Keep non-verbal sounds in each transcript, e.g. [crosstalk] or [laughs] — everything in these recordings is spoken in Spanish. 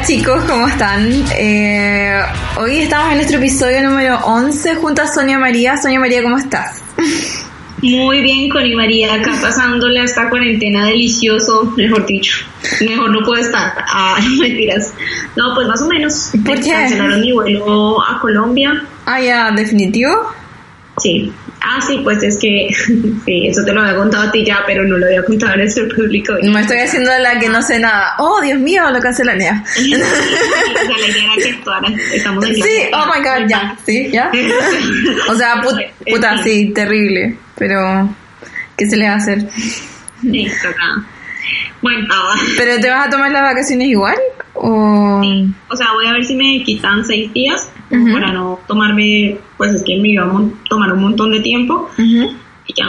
Hola chicos, ¿cómo están? Eh, hoy estamos en nuestro episodio número 11 junto a Sonia María. Sonia María, ¿cómo estás? Muy bien, Connie María, acá pasándole esta cuarentena delicioso, mejor dicho. Mejor no puedo estar. Ah, [laughs] mentiras. No, pues más o menos. ¿Por qué? Cancelaron mi vuelo a Colombia. Ah, ya, ¿definitivo? Sí. Ah, sí, pues es que, [laughs] sí, eso te lo había contado a ti ya, pero no lo había contado en este público. Me estoy haciendo la que no sé nada. Oh, Dios mío, lo cancelan ya. [laughs] Sí, oh my god, ya, sí, ya. O sea, put- puta, sí, terrible. Pero, ¿qué se le va a hacer? Sí, acá. Bueno, ¿Pero te vas a tomar las vacaciones igual? ¿O...? o sea, voy a ver si me quitan seis días Para no tomarme, pues es que me iba a tomar un montón de tiempo. Y ya,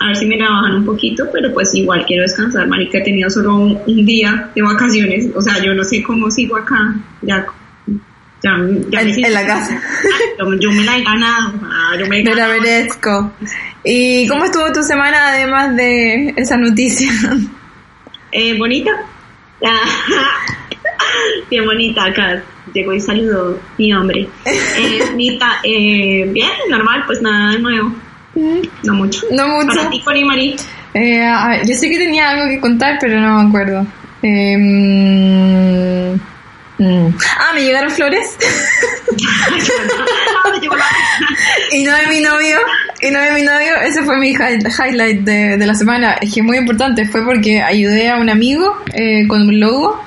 a ver si me la bajan un poquito, pero pues igual quiero descansar, marica, he tenido solo un, un día de vacaciones, o sea, yo no sé cómo sigo acá, ya, ya, ya me En, en la casa. yo, yo me la he ganado, ah, yo me he Me la ganado. merezco. ¿Y cómo estuvo tu semana además de esa noticia? Eh, bonita, Ah, [laughs] bien bonita acá, llegó y saludó mi hombre, eh, [laughs] bonita, eh, bien, normal, pues nada de nuevo, no mucho. No mucho. Para ti, Cori Mari. Eh, a ver, yo sé que tenía algo que contar, pero no me acuerdo. Eh, mm, mm. Ah, me llegaron flores. [laughs] Ah, [laughs] y no de mi novio. Y no de mi novio. Ese fue mi hi- highlight de, de la semana. Es que muy importante. Fue porque ayudé a un amigo eh, con un logo.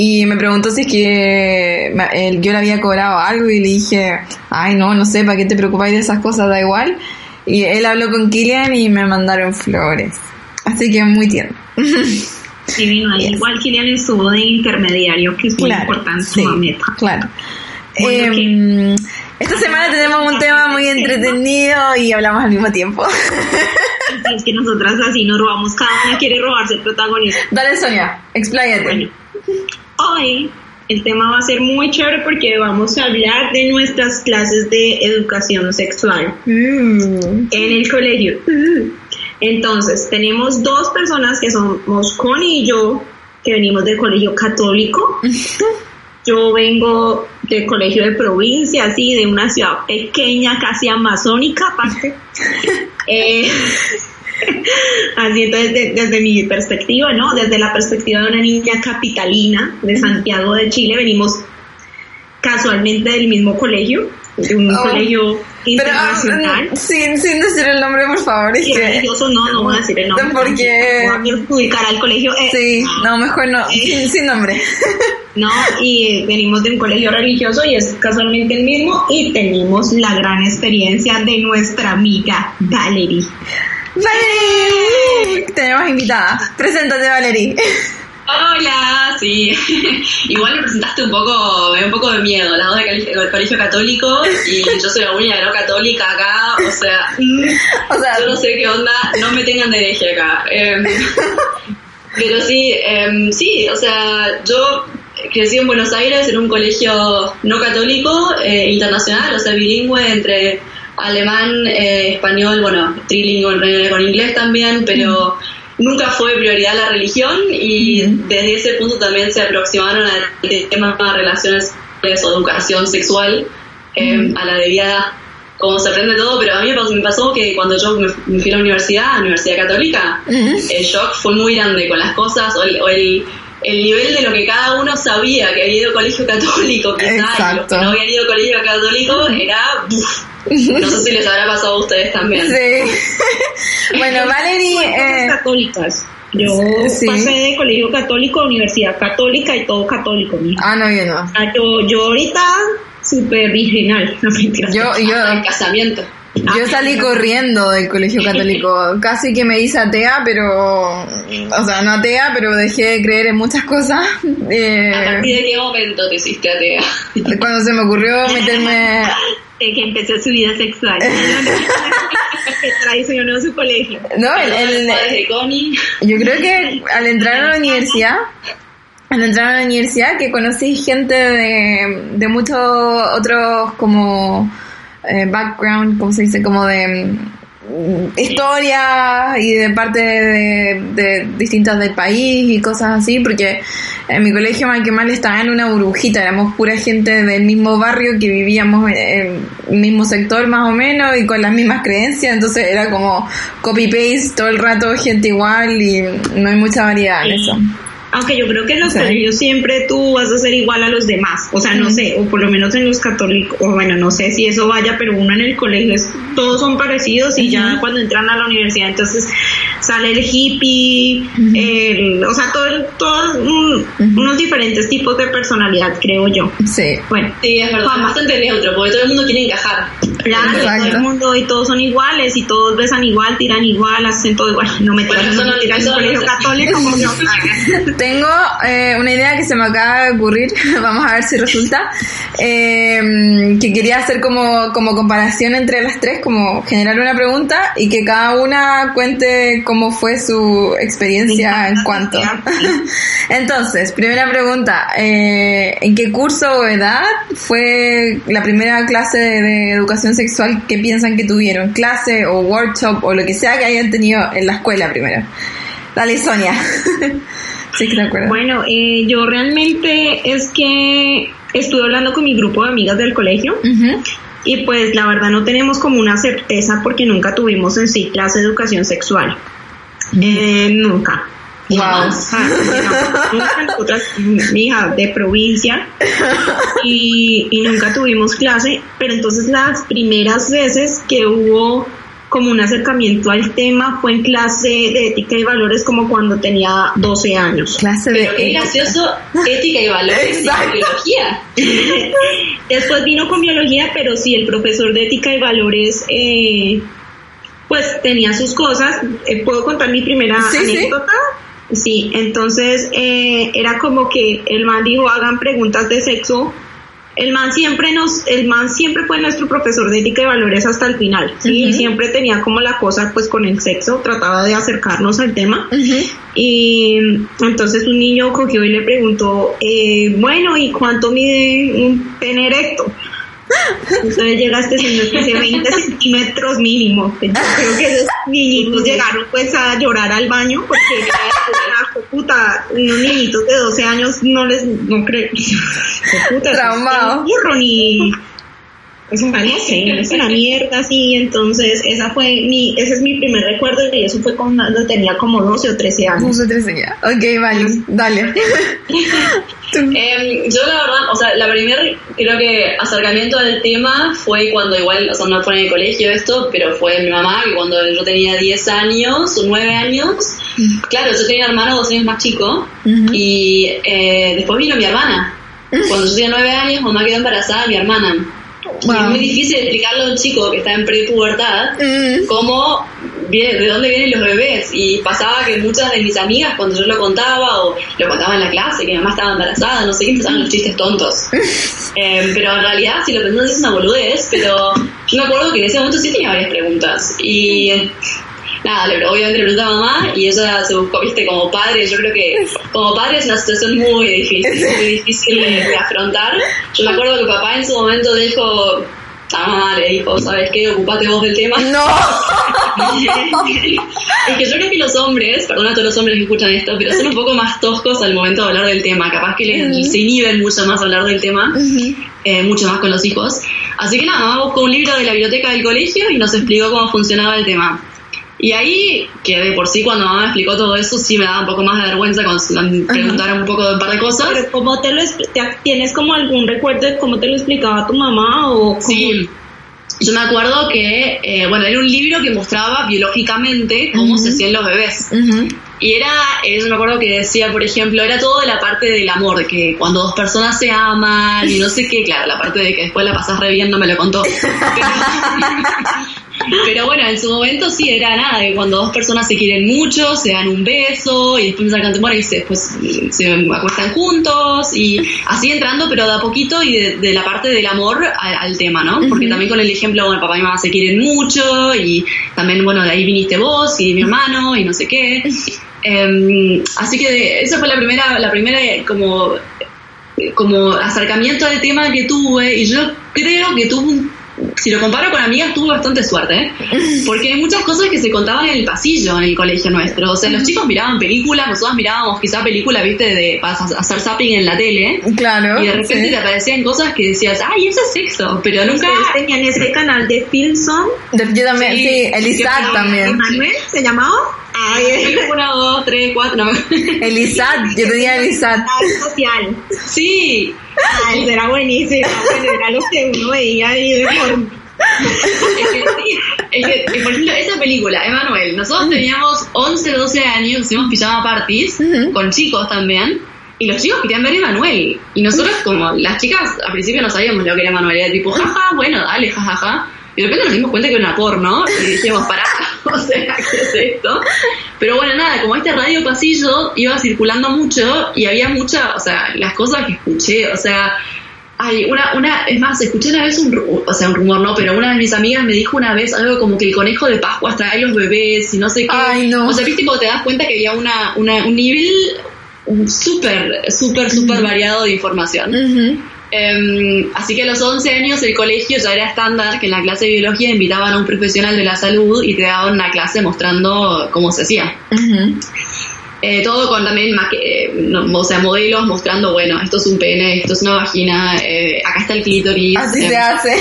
Y me preguntó si es que él- yo le había cobrado algo y le dije, ay no, no sé, ¿para qué te preocupáis de esas cosas? Da igual. Y él habló con Kilian y me mandaron flores. Así que muy tierno. [laughs] Divino, ahí igual Kilian estuvo de intermediario, que es muy importante sí, meta. claro. Bueno, Em, esta semana tenemos un tema muy entretenido y hablamos al mismo tiempo. [laughs] Es que nosotras así nos robamos, cada una quiere robarse el protagonista. Dale, Sonia, expláyate. Bueno, hoy el tema va a ser muy chévere porque vamos a hablar de nuestras clases de educación sexual Mm. en el colegio. Entonces, tenemos dos personas que somos Connie y yo, que venimos del colegio católico. [laughs] Yo vengo del colegio de provincia, así, de una ciudad pequeña, casi amazónica, aparte. [laughs] Eh, [laughs] así, entonces, de- desde mi perspectiva, ¿no? Desde la perspectiva de una niña capitalina de Santiago de Chile, venimos casualmente del mismo colegio, de un Oh. colegio Pero internacional. mm, sin, sin decir el nombre, por favor. Es religioso no, no voy a decir el nombre. Porque- Voy a perjudicar al colegio. eh, sí, no, mejor no. Eh. Sin, sin nombre. [laughs] No, y venimos de un colegio religioso y es casualmente el mismo y tenemos la gran experiencia de nuestra amiga Valerie. ¡Valerie! Tenemos invitada. Preséntate, Valerie. Hola, sí. [laughs] Igual me presentaste un poco, un poco de miedo, las dos del colegio, colegio católico y yo soy la única no católica acá, o sea, O sea, yo no sé qué onda, no me tengan de hereje acá. Em, pero sí, em, sí, o sea, yo crecí en Buenos Aires en un colegio no católico, eh, internacional, o sea, bilingüe entre alemán, eh, español, bueno, trilingüe con inglés también, pero nunca fue prioridad la religión y desde ese punto también se aproximaron al tema de relaciones o educación sexual eh, a la debida como se aprende todo, pero a mí me pasó, me pasó que cuando yo me, fui a la universidad, a la Universidad Católica, el shock fue muy grande con las cosas o el, o el, el nivel de lo que cada uno sabía que había ido a colegio católico, quizás, no habían ido a colegio católico, era... uf. No sé si les habrá pasado a ustedes también. sí. [laughs] bueno, Valerie. Eh, católicas. Yo Sí. pasé de colegio católico a universidad católica y todo católico, mija. ah, no, yo no. Ah, Yo, yo ahorita súper virginal, [laughs] no mentiras. Yo, Hasta el yo, casamiento. yo salí corriendo del colegio católico. [laughs] Casi que me hice atea, pero. O sea, no atea, pero dejé de creer en muchas cosas. ¿A Eh, partir de qué momento te hiciste atea? cuando se me ocurrió meterme. De que empezó su vida sexual. [laughs] que traicionó su colegio. No, el, el- Connie. yo creo que al entrar a la universidad, al entrar a la universidad, que conocí gente de, de muchos otros como eh, background, ¿cómo se dice? Como de historias y de parte de, de distintas del país y cosas así, porque en mi colegio mal que mal estaba en una burbujita, éramos pura gente del mismo barrio que vivíamos en el mismo sector más o menos y con las mismas creencias, entonces era como copy-paste todo el rato, gente igual y no hay mucha variedad en eso. Aunque yo creo que en los colegios siempre tú vas a ser igual a los demás. O sea, no sé, o por lo menos en los católicos, o bueno, no sé si eso vaya, pero uno en el colegio es, todos son parecidos y ya cuando entran a la universidad entonces sale el hippie, el, o sea, todo, todos unos diferentes tipos de personalidad, creo yo. Sí. Bueno, sí, es verdad, bastante neutro, porque todo el mundo quiere encajar. Claro, todo el mundo y todos son iguales y todos besan igual, tiran igual, hacen todo igual. No me tiran, no, no tiran en colegio católico como yo. [laughs] Tengo eh, una idea que se me acaba de ocurrir, [laughs] vamos a ver si resulta, eh, que quería hacer como, como comparación entre las tres, como generar una pregunta y que cada una cuente cómo fue su experiencia en cuanto. [laughs] Entonces, primera pregunta, eh, ¿en qué curso o edad fue la primera clase de, de educación sexual que piensan que tuvieron? ¿Clase o workshop o lo que sea que hayan tenido en la escuela primero? Dale, Sonia. [laughs] Sí, que te acuerdas. Bueno, eh, yo realmente es que estuve hablando con mi grupo de amigas del colegio y pues la verdad no tenemos como una certeza porque nunca tuvimos en sí clase de educación sexual. Eh, nunca. Wow. nunca nosotras, mi hija de provincia y, y nunca tuvimos clase, pero entonces las primeras veces que hubo como un acercamiento al tema fue en clase de ética y valores como cuando tenía 12 años. Clase de Pero qué gracioso, ética y valores y biología. [laughs] Después vino con biología, pero sí, el profesor de ética y valores, eh, pues tenía sus cosas. Eh, ¿Puedo contar mi primera Sí, anécdota? Sí, entonces eh, era como que el man dijo hagan preguntas de sexo. El man siempre nos, el man siempre fue nuestro profesor de ética y valores hasta el final, sí, siempre tenía como la cosa pues con el sexo, trataba de acercarnos al tema. Y entonces un niño cogió y le preguntó, eh, bueno, ¿y cuánto mide un pene erecto? Entonces llega señor que dice 20 centímetros mínimo. Yo creo que esos niñitos llegaron pues a llorar al baño porque era puta, unos niñitos de 12 años no les, no creo, [laughs] puta, Traumado. no burro ni, o sea, no sé, es una mierda así, entonces esa fue mi, ese es mi primer recuerdo y eso fue cuando tenía como 12 o 13 años. Puse tres ya. Ok, vale, dale. [laughs] Em, yo la verdad, o sea, la primer creo que acercamiento al tema fue cuando igual, o sea, no fue en el colegio esto, pero fue mi mamá, que cuando yo tenía 10 años o 9 años, claro, yo tenía un hermano dos años más chico, Ujú. y eh, después vino mi hermana. Cuando yo tenía 9 años, mamá quedó embarazada de mi hermana. Wow. es muy difícil explicarle a un chico que está en prepubertad Mm. cómo viene, de dónde vienen los bebés y pasaba que muchas de mis amigas cuando yo lo contaba o lo contaba en la clase que mi mamá estaba embarazada no sé qué empezaban los chistes tontos [laughs] Eh, pero en realidad si lo pensás es una boludez pero yo me acuerdo que en ese momento sí tenía varias preguntas y nada le- obviamente le pregunté a mamá y ella se buscó viste como padre yo creo que como padre es una situación muy difícil [laughs] muy difícil de, de afrontar yo me acuerdo que papá en su momento dijo a mamá le dijo sabes qué ocupate vos del tema No. [laughs] es que yo creo que los hombres, perdona a todos los hombres que escuchan esto, pero son un poco más toscos al momento de hablar del tema. Capaz que les, se inhiben mucho más a hablar del tema, eh, mucho más con los hijos. Así que nada, mamá buscó un libro de la biblioteca del colegio y nos explicó cómo funcionaba el tema. Y ahí, que de por sí cuando mamá me explicó todo eso, sí me daba un poco más de vergüenza me preguntaron un poco de un par de cosas. Pero ¿cómo te lo te- tienes como algún recuerdo de cómo te lo explicaba tu mamá o cómo? Sí. Yo me acuerdo que, eh, bueno, era un libro que mostraba biológicamente cómo se hacían los bebés. Y era, eh, yo me acuerdo que decía, por ejemplo, era todo de la parte del amor, que cuando dos personas se aman y no sé qué, claro, la parte de que después la pasás re bien no me lo contó. Pero, [laughs] pero bueno, en su momento sí era nada, que cuando dos personas se quieren mucho, se dan un beso y después sacan temor y se, después mm, se acuestan juntos y así entrando, pero de a poquito y de, de la parte del amor al, al tema, ¿no? Porque también con el ejemplo, bueno, papá y mamá se quieren mucho y también, bueno, de ahí viniste vos y mi hermano y no sé qué. Em, así que esa fue la primera, la primera eh, como, como acercamiento al tema que tuve y yo creo que tuve un si lo comparo con amigas, tuve bastante suerte, ¿eh? [laughs] porque hay muchas cosas que se contaban en el pasillo en el colegio nuestro. O sea, los chicos miraban películas, nosotros mirábamos quizá películas, viste, de para hacer zapping en la tele. Claro. Y de repente sí. te aparecían cosas que decías, ay, eso es sexo, pero nunca... Ustedes tenían ese canal de Filson. Yo también, Sí, sí, también. ¿Manuel se llamaba? Ay, [laughs] Una, dos, tres, cuatro, no. [laughs] El ISAT, yo tenía el ISAT. canal social. Sí, Ay, eso era buenísimo. Bueno, era lo que uno veía ahí de forma. [laughs] es que, es que, eh, por ejemplo, esa película, Emanuel, nosotros teníamos 11, 12 años, hacíamos pijama parties con chicos también, y los chicos querían ver Emanuel, y nosotros como, las chicas al principio no sabíamos lo que era Emanuel, era tipo, jaja, bueno, dale, jajaja, y de repente nos dimos cuenta que era una porno, y dijimos, pará, [laughs] o sea, ¿qué es esto? Pero bueno, nada, como este radio pasillo iba circulando mucho, y había mucha, o sea, las cosas que escuché, o sea, Ay, una, una, es más, escuché una vez un, o sea, un rumor, no, pero una de mis amigas me dijo una vez algo como que el conejo de Pascua trae los bebés y no sé qué. Ay, no. O sea, viste, cuando te das cuenta que había una, una, un nivel súper, súper, súper variado de información. Ujú. Em, así que a los 11 años el colegio ya era estándar que en la clase de biología invitaban a un profesional de la salud y te daban una clase mostrando cómo se hacía. Eh, todo con también eh, no, o sea, modelos mostrando, bueno, esto es un pene, esto es una vagina, eh, acá está el clítoris. Así eh, se hace. [laughs]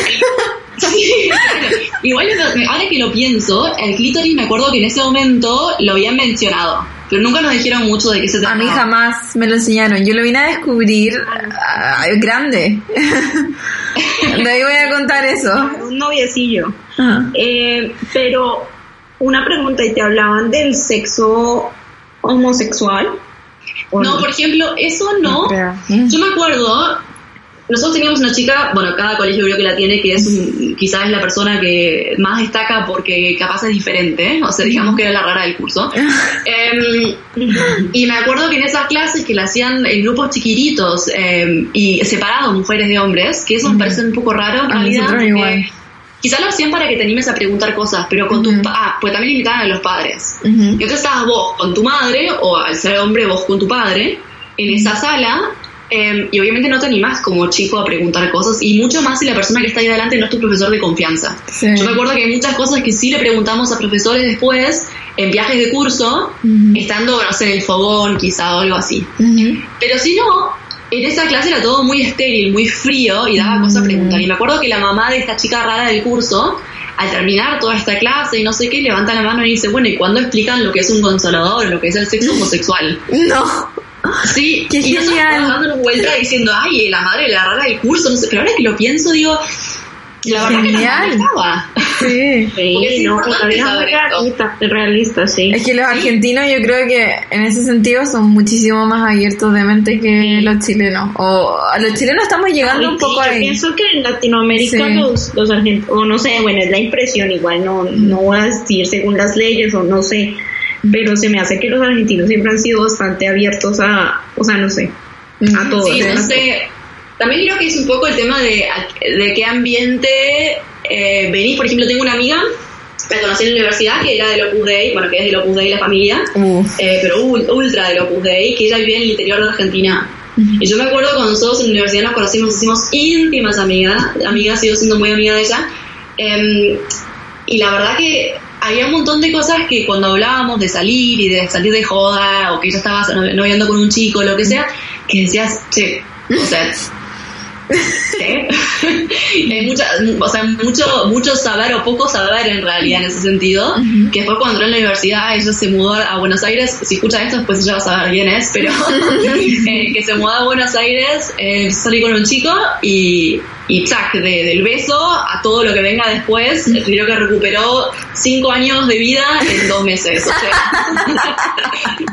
Sí, claro. Igual ahora que lo pienso, el clítoris me acuerdo que en ese momento lo habían mencionado, pero nunca nos dijeron mucho de qué se A trataba. mí jamás me lo enseñaron. Yo lo vine a descubrir ah, grande. [laughs] De ahí voy a contar eso. Un noviecillo. Ajá. Eh, pero una pregunta, ¿y te hablaban del sexo homosexual? ¿O No, por ejemplo, eso no. Yo me acuerdo, nosotros teníamos una chica, bueno, cada colegio creo que la tiene, que es un- quizás es la persona que más destaca porque capaz es diferente, o sea, digamos que era la rara del curso. [laughs] Em, y me acuerdo que en esas clases que la hacían en grupos chiquititos em, y separados, mujeres de hombres, que eso me parece un poco raro en A realidad. Quizás lo hacían para que te animes a preguntar cosas, pero con Ujú. tus... pa- Ah, pues también invitaban a los padres. Ujú. Y entonces estabas vos con tu madre, o al ser hombre vos con tu padre, en esa sala, eh, y obviamente no te animás como chico a preguntar cosas, y mucho más si la persona que está ahí adelante no es tu profesor de confianza. Sí. Yo me acuerdo que hay muchas cosas que sí le preguntamos a profesores después, en viajes de curso, estando, no sé, en el fogón quizá o algo así. Pero si no, en esa clase era todo muy estéril, muy frío y daba cosa a preguntar. Y me acuerdo que la mamá de esta chica rara del curso, al terminar toda esta clase y no sé qué, levanta la mano y dice, bueno, ¿y cuándo explican lo que es un consolador, lo que es el sexo homosexual? [laughs] No. Sí, ¡Qué y nosotros genial! estábamos dándonos vuelta diciendo, ay, la madre la rara del curso, no sé, pero ahora que lo pienso, digo, la verdad que Genial. [laughs] no estaba. Sí. Sí, no, realista, realista, sí. Es que los argentinos yo creo que en ese sentido son muchísimo más abiertos de mente que los chilenos. O a los chilenos estamos llegando Ay, un sí, poco yo ahí. pienso que en Latinoamérica Sí. los, los argentinos, o no sé, bueno, es la impresión, igual no, no voy a decir según las leyes o no sé, pero se me hace que los argentinos siempre han sido bastante abiertos a, o sea, no sé, a todo. Sí, no sé. También creo que es un poco el tema de, de qué ambiente eh, venís. Por ejemplo, tengo una amiga, la conocí en la universidad, que era del Opus Dei, bueno, que es del Opus Dei la familia, Uf. eh, pero ul- ultra del Opus Dei, que ella vivía en el interior de Argentina. Y yo me acuerdo cuando nosotros en la universidad nos conocimos, nos hicimos íntimas amigas, amigas, sigo siendo muy amiga de ella. Em, y la verdad que había un montón de cosas que cuando hablábamos de salir y de salir de joda, o que ella estaba no- noviando con un chico, lo que sea, que decías, che, o sea, ¿qué? [laughs] Hay mucha, o sea, mucho, mucho saber o poco saber en realidad en ese sentido, que después cuando entró en la universidad ella se mudó a Buenos Aires, si escucha esto después ella va a saber quién es, pero [laughs] [laughs] eh, que se mudó a Buenos Aires, eh, salí con un chico y, y tac, de- del beso a todo lo que venga después, creo que recuperó cinco años de vida en dos meses. O sea,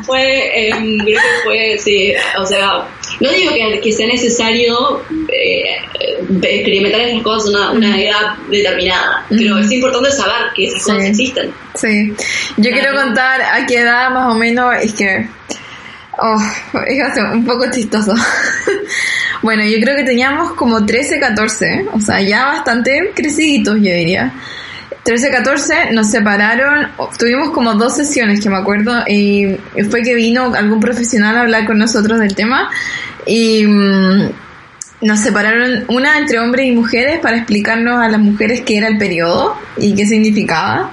fue, em, creo que fue, sí, o sea, no digo que, que sea necesario eh, eh, experimentar esas cosas a una, una edad determinada, pero es importante saber que esas cosas existen. Sí. Yo quiero contar a qué edad más o menos es que. Oh, es un poco chistoso. [laughs] bueno, yo creo que teníamos como 13, 14, o sea, ya bastante creciditos, yo diría. 13, 14, nos separaron, tuvimos como dos sesiones que me acuerdo, y fue que vino algún profesional a hablar con nosotros del tema, y, mm, nos separaron una entre hombres y mujeres para explicarnos a las mujeres qué era el periodo y qué significaba.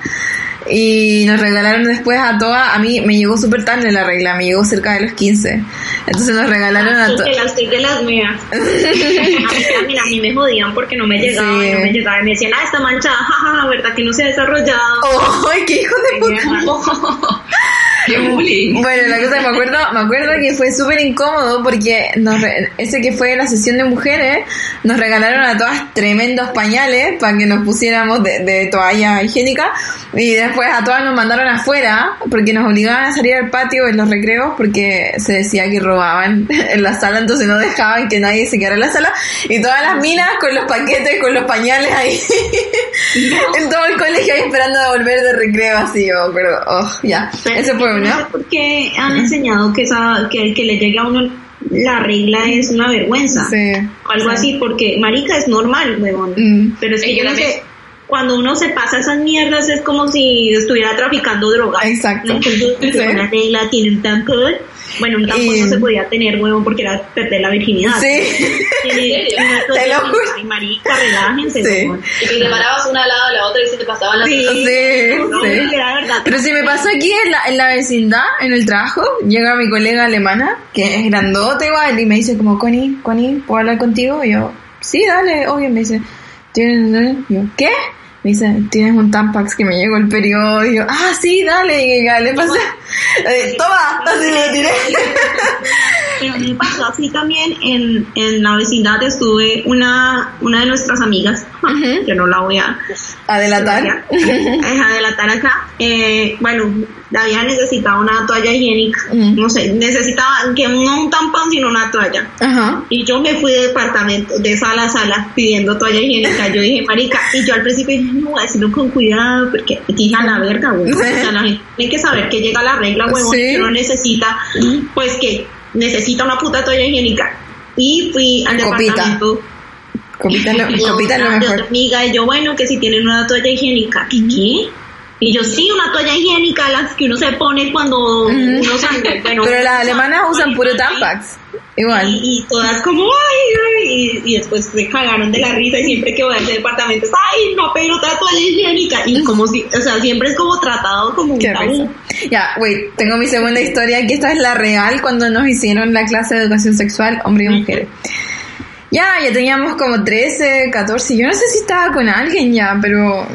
Y nos regalaron después a todas, a mí me llegó súper tarde la regla, me llegó cerca de los 15. Entonces nos regalaron a todas. las de las mías. a, mí, también, a mí me jodían porque no me llegaba, no me llegaba. Y me decían, ah, está manchada, [laughs] jajaja, ¿verdad que no se ha desarrollado? ¡Ay, qué hijo de puta! [laughs] Bueno, la cosa me acuerdo, me acuerdo que fue súper incómodo porque nos ese que fue la sesión de mujeres, nos regalaron a todas tremendos pañales para que nos pusiéramos de, de toalla higiénica y después a todas nos mandaron afuera porque nos obligaban a salir al patio en los recreos porque se decía que robaban [laughs] en la sala, entonces no dejaban que nadie se quedara en la sala y todas las minas con los paquetes, con los pañales ahí [laughs] en todo el colegio ahí esperando a volver de recreo así, yo, pero oh, ya, eso fue no sé por qué han enseñado que, esa, que el que le llegue a uno la regla es una vergüenza. Sí, algo así, porque marica es normal, huevón. Mm. Pero es que yo no sé, cuando uno se pasa esas mierdas es como si estuviera traficando drogas. Exacto. Entonces, una regla tiene un tampón bueno, un tampón no se podía tener, huevo, porque era perder la virginidad. Sí. [laughs] te lo juro. Ay, marica, relájense. Sí. Y que te parabas una al lado de la otra y se te pasaban las Sí, sí. sí. Pero si me pasó aquí en la, en la vecindad, en el trabajo, llega mi colega alemana, que es grandote igual, y me dice como, Connie, Connie, ¿puedo hablar contigo? Y yo, sí, dale, obvio, me dice. Y yo, ¿qué? Me dice, tienes un Tampax que me llegó el periodo. Y yo, ah, sí, dale. Y le pasé, eh, toma, así le tiré. Pero me pasó así también en, en la vecindad estuve una, una de nuestras amigas, yo no la voy a adelantar, adelantar acá. Eh, bueno, había necesitado una toalla higiénica, no sé, necesitaba que no un tampón sino una toalla. Y yo me fui de departamento, de sala a sala, pidiendo toalla higiénica. Yo dije, marica, y yo al principio dije, no, voy a decirlo con cuidado, porque hija la verga, güey. O sea, la gente tiene que saber que llega la regla, güey, que uno necesita, pues que necesita una puta toalla higiénica. Y fui al departamento. Copita lo, [laughs] copita lo mejor. Amiga, y yo, bueno, que si tienen una toalla higiénica. ¿Qué? Y yo, sí, una toalla higiénica, las que uno se pone cuando uno sangre. Bueno, [laughs] Pero las alemanas usan puro Tampax. Igual. Y, todas como, ay, ay, y, después se cagaron de la risa y siempre que voy a ese departamento, ay, no, pero otra toalla higiénica. Y como si, o sea, siempre es como tratado como un tabú. Ya, wait, tengo mi segunda historia, que esta es la real cuando nos hicieron la clase de educación sexual, hombre y mujer. Ya, ya teníamos como 13, 14, yo no sé si estaba con alguien ya, pero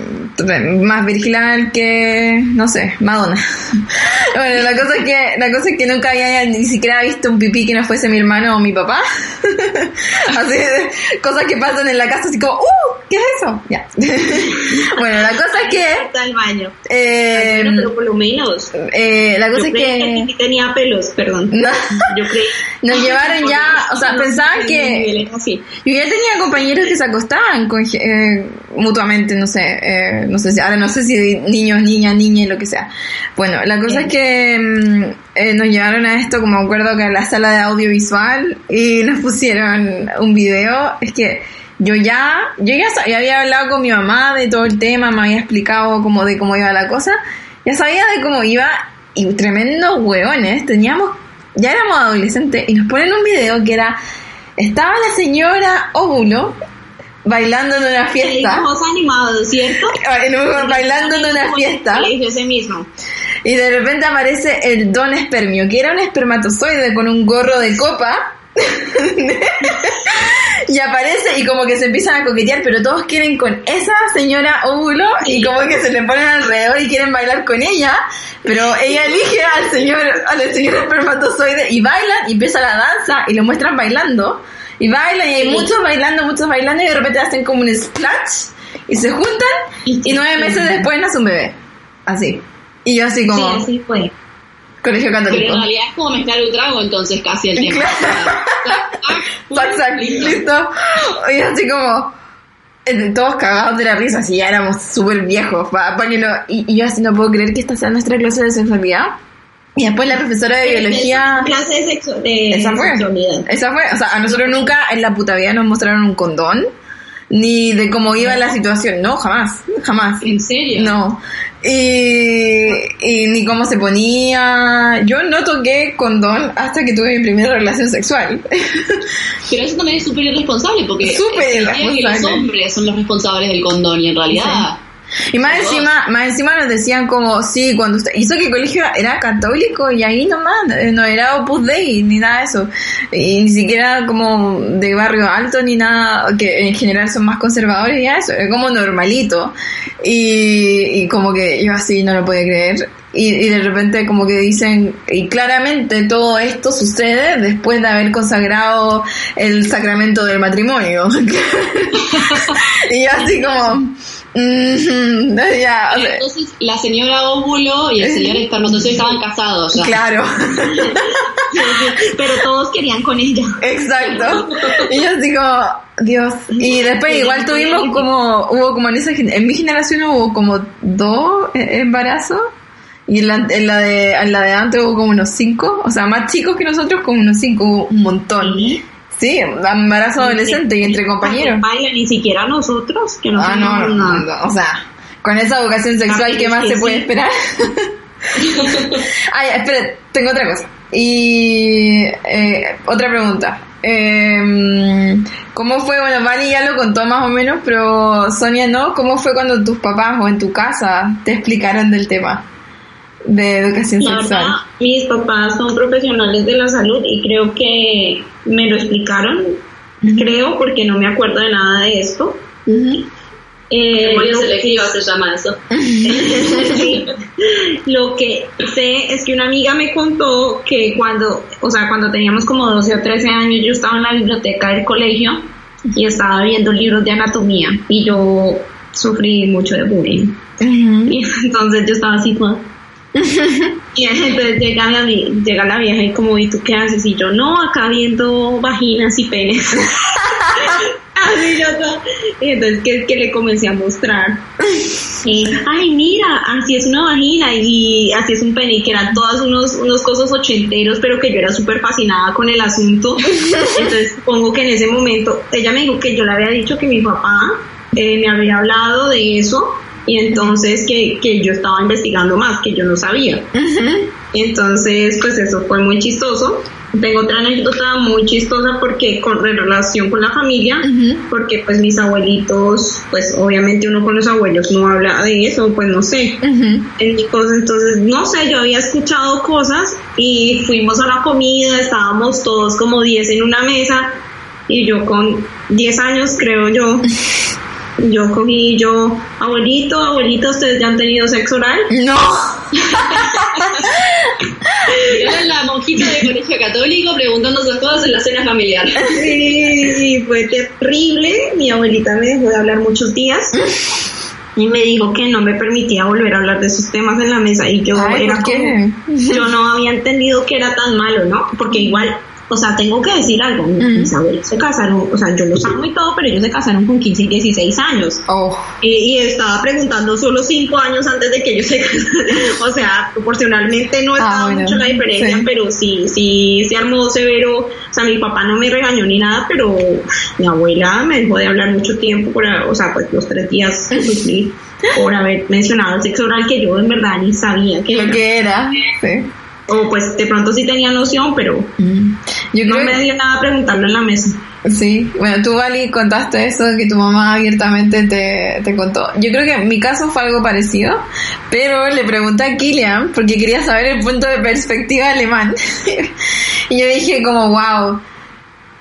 más virginal que, no sé, Madonna. [laughs] bueno, la cosa es que, la cosa es que nunca había ni siquiera visto un pipí que no fuese mi hermano o mi papá. [laughs] así, cosas que pasan en la casa así como, ¡uh! ¿Qué es eso? Ya. [laughs] bueno, la cosa es que... Está el baño. Eh, pero por lo menos. Eh, la cosa es que... que tenía pelos, perdón. Yo creí. Nos llevaron ya, o sea, pensaban que... Yo ya tenía compañeros que se acostaban con, eh, mutuamente, no sé, eh, no sé si, ahora no sé si niños, niñas, niñas, lo que sea. Bueno, la cosa es que mm, eh, nos llevaron a esto, como acuerdo que a la sala de audiovisual y nos pusieron un video. Es que yo ya, yo ya, había hablado con mi mamá de todo el tema, me había explicado cómo, de cómo iba la cosa. Ya sabía de cómo iba y tremendos hueones, teníamos, ya éramos adolescentes y nos ponen un video que era, estaba la señora Óvulo bailando en una fiesta. animado, ¿cierto? bailando en una fiesta. ese mismo. Y de repente aparece el don espermio, que era un espermatozoide con un gorro de copa. [laughs] y aparece y como que se empiezan a coquetear, pero todos quieren con esa señora óvulo y como que se le ponen alrededor y quieren bailar con ella, pero ella elige al señor, al señor espermatozoide y bailan y empieza la danza y lo muestran bailando y bailan y hay muchos bailando, muchos bailando y de repente hacen como un splash y se juntan y, nueve meses después nace un bebé. Así. Y yo así como... Sí, así fue. Colegio católico. Pero en realidad es como mezclar un trago entonces casi el tiempo. [laughs] [laughs] Exacto, listo. Y así como eh, todos cagados de la risa, así ya éramos súper viejos, y, y, yo así no puedo creer que esta sea nuestra clase de sexualidad. Y después la profesora de biología. Clase de, sexo, de esa fue. Esa fue. O sea, a nosotros nunca en la puta vida nos mostraron un condón. Ni de cómo iba la situación. No, jamás. Jamás. ¿En serio? No. Y, y ni cómo se ponía. Yo no toqué condón hasta que tuve mi primera relación sexual. [laughs] Pero eso también es súper irresponsable porque Súper irresponsable. los hombres son los responsables del condón y en realidad Y más encima, más encima nos decían como, sí, cuando usted, hizo que el colegio era católico y ahí nomás, eh, no era Opus Dei ni nada de eso. Y ni siquiera como de barrio alto ni nada, que en general son más conservadores y eso, era como normalito. Y, y como que yo así no lo podía creer. Y, y de repente como que dicen, y claramente todo esto sucede después de haber consagrado el sacramento del matrimonio. [laughs] y así como, mm, [laughs] ya, o sea, entonces la señora óvulo y el señor espermatozoide estaban casados ya. claro, [laughs] Pero todos querían con ella. exacto. Y yo como, Dios. Y después igual tuvimos como, hubo como en esa, en mi generación hubo como dos eh, embarazos. Y en la, en la de, en la de antes hubo como unos cinco, o sea, más chicos que nosotros, como unos cinco, hubo un montón. Sí, embarazo adolescente y entre compañeros. Baila, ni siquiera nosotros, que no Ah, no, no, no, o sea, con esa vocación sexual, ¿qué más que se puede sí. esperar? [laughs] Ay, espera, tengo otra cosa. Y eh, otra pregunta. Eh, ¿Cómo fue? Bueno, Vali ya lo contó más o menos, pero Sonia no. ¿Cómo fue cuando tus papás o en tu casa te explicaron del tema de educación La sexual? verdad, mis papás son profesionales de la salud y creo que me lo explicaron, creo, porque no me acuerdo de nada de esto. Eh, Memoria lo- selectiva se llama eso. [laughs] Sí. Lo que sé es que una amiga me contó que cuando, o sea, cuando teníamos como 12 o 13 años, yo estaba en la biblioteca del colegio y estaba viendo libros de anatomía y yo sufrí mucho de bullying. Y [laughs] entonces yo estaba así como... [laughs] Y entonces llega la, llega la vieja y como, ¿y tú qué haces? Y yo, no, acá viendo vaginas y penes. [laughs] Así yo. Y entonces que, que le comencé a mostrar. Y, ay, mira, así es una vagina y así es un pene, y que eran todas unos, unos cosas ochenteros, pero que yo era súper fascinada con el asunto. [laughs] Entonces supongo que en ese momento, ella me dijo que yo le había dicho que mi papá eh, me había hablado de eso y entonces que, que yo estaba investigando más, que yo no sabía. Entonces, pues eso fue muy chistoso. Tengo otra anécdota muy chistosa porque con en relación con la familia, porque pues mis abuelitos, pues obviamente uno con los abuelos no habla de eso, pues no sé. Entonces, no sé, yo había escuchado cosas y fuimos a la comida, estábamos todos como 10 en una mesa y yo con 10 años, creo yo, [laughs] yo cogí yo, abuelito, abuelita, ustedes ya han tenido sexo oral. No. Era la monjita de colegio católico preguntando esas cosas en la cena familiar. Sí, fue terrible. Mi abuelita me dejó de hablar muchos días y me dijo que no me permitía volver a hablar de esos temas en la mesa y yo Ay, era ¿por qué? como- yo no había entendido que era tan malo, ¿no? Porque igual, o sea, tengo que decir algo, Mm. mis abuelos se casaron, o sea, yo los amo y todo, pero ellos se casaron con 15 y 16 años. Oh. Y, y estaba preguntando solo 5 años antes de que ellos se [laughs] casaran. O sea, proporcionalmente no estaba Ah, bueno, mucho la diferencia, sí. pero sí, sí, se armó severo. O sea, mi papá no me regañó ni nada, pero mi abuela me dejó de hablar mucho tiempo, por, o sea, pues los tres días [laughs] por haber mencionado el sexo oral que yo en verdad ni sabía que Lo era. que era. Sí. O pues de pronto sí tenía noción, pero Mm. Yo no creo me dio nada preguntarlo en la mesa. Sí, bueno, tú, Vali, contaste eso que tu mamá abiertamente te, te contó. Yo creo que en mi caso fue algo parecido, pero le pregunté a Kilian porque quería saber el punto de perspectiva alemán. [laughs] y yo dije como, wow,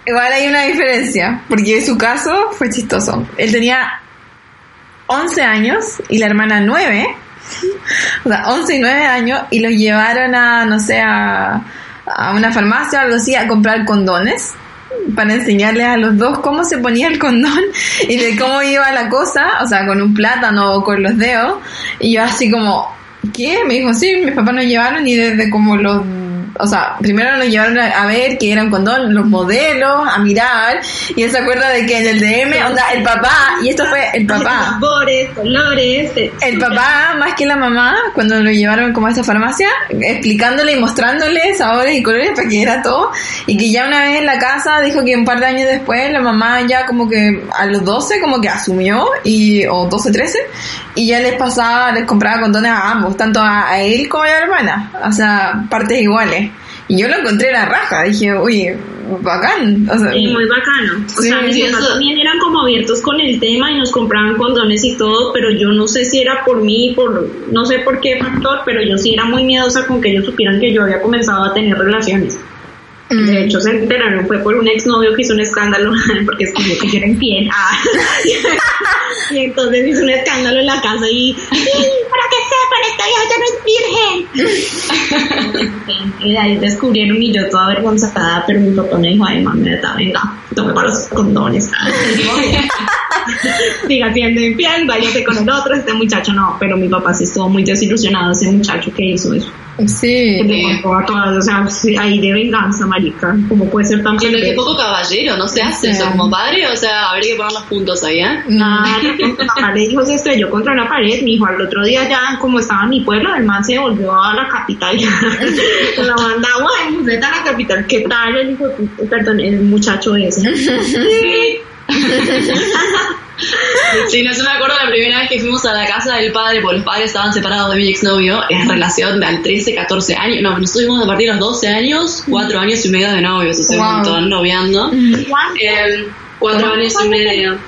igual hay una diferencia, porque su caso fue chistoso. Él tenía 11 años y la hermana 9, [laughs] o sea, 11 y 9 años, y los llevaron a, no sé, a, a una farmacia o algo así a comprar condones para enseñarles a los dos cómo se ponía el condón y de cómo iba la cosa, o sea, con un plátano o con los dedos. Y yo así como, ¿qué? Me dijo, sí, mis papás nos llevaron y desde como los o sea, primero nos llevaron a, ver que era un condón, los modelos, a mirar, y él se acuerda de que en el DM, onda, el papá, y esto fue el papá. Sabores, colores. eh, El papá, más que la mamá, cuando lo llevaron como a esa farmacia, explicándole y mostrándole sabores y colores para que era todo, y que ya una vez en la casa dijo que un par de años después la mamá ya como que a los 12 como que asumió, y o 12, 13, y ya les pasaba, les compraba condones a ambos, tanto a, a él como a la hermana, o sea, partes iguales. Y yo lo encontré la raja, dije, uy, bacán. O sea, Y muy bacano. O Sí, sea, mis papás eso- también eran como abiertos con el tema y nos compraban condones y todo, pero yo no sé si era por mí, por no sé por qué factor, pero yo sí era muy miedosa con que ellos supieran que yo había comenzado a tener relaciones. mm. De hecho, se enteraron, fue por un exnovio que hizo un escándalo, [laughs] porque escribió que yo era infiel. Ah. [laughs] y entonces hizo un escándalo en la casa y, para que sepan, esta ya no es virgen. [laughs] y ahí descubrieron y yo toda avergonzada, pero mi papá me dijo, ay, mami, neta, venga, tome para los condones. [laughs] Siga siendo infiel, váyase con el otro, este muchacho no, pero mi papá sí estuvo muy desilusionado, ese muchacho que hizo eso. Sí. Le contó a todas, o sea, sí, ahí de venganza, marica. ¿Cómo puede ser tan Pero qué poco caballero, no se hace eso como padre, o sea, habría que poner los puntos ahí, ¿eh? Nada, mi papá le dijo se estrelló contra una pared, mi hijo al otro día ya, como estaba en mi pueblo, el man se volvió a la capital. [laughs] la mandamos en buseta a la capital. ¿Qué tal el hijo, perdón, el muchacho ese? Sí, [laughs] [laughs] no, yo me acuerdo la primera vez que fuimos a la casa del padre, porque los padres estaban separados de mi exnovio, en relación de al 13, 14 años, no, nos tuvimos a partir de los 12 años, 4 años y medio de novios, o sea, Wow. un montón noviando. Eh, cuatro años y medio.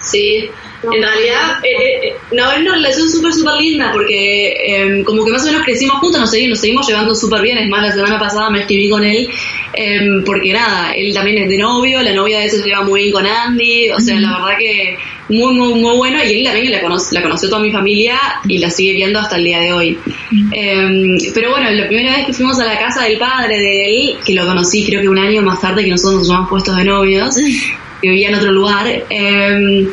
Sí, en realidad, eh, eh, eh, no, es una relación súper, súper linda porque eh, como que más o menos crecimos juntos, nos seguimos, nos seguimos llevando súper bien. Es más, la semana pasada me escribí con él eh, porque nada, él también es de novio, la novia de él se lleva muy bien con Andy, o sea, la verdad que muy, muy, muy bueno y él también la, conoce, la conoció toda mi familia y la sigue viendo hasta el día de hoy. Eh, pero bueno, la primera vez que fuimos a la casa del padre de él, que lo conocí creo que un año más tarde que nosotros nos llevamos puestos de novios, que vivía en otro lugar, eh,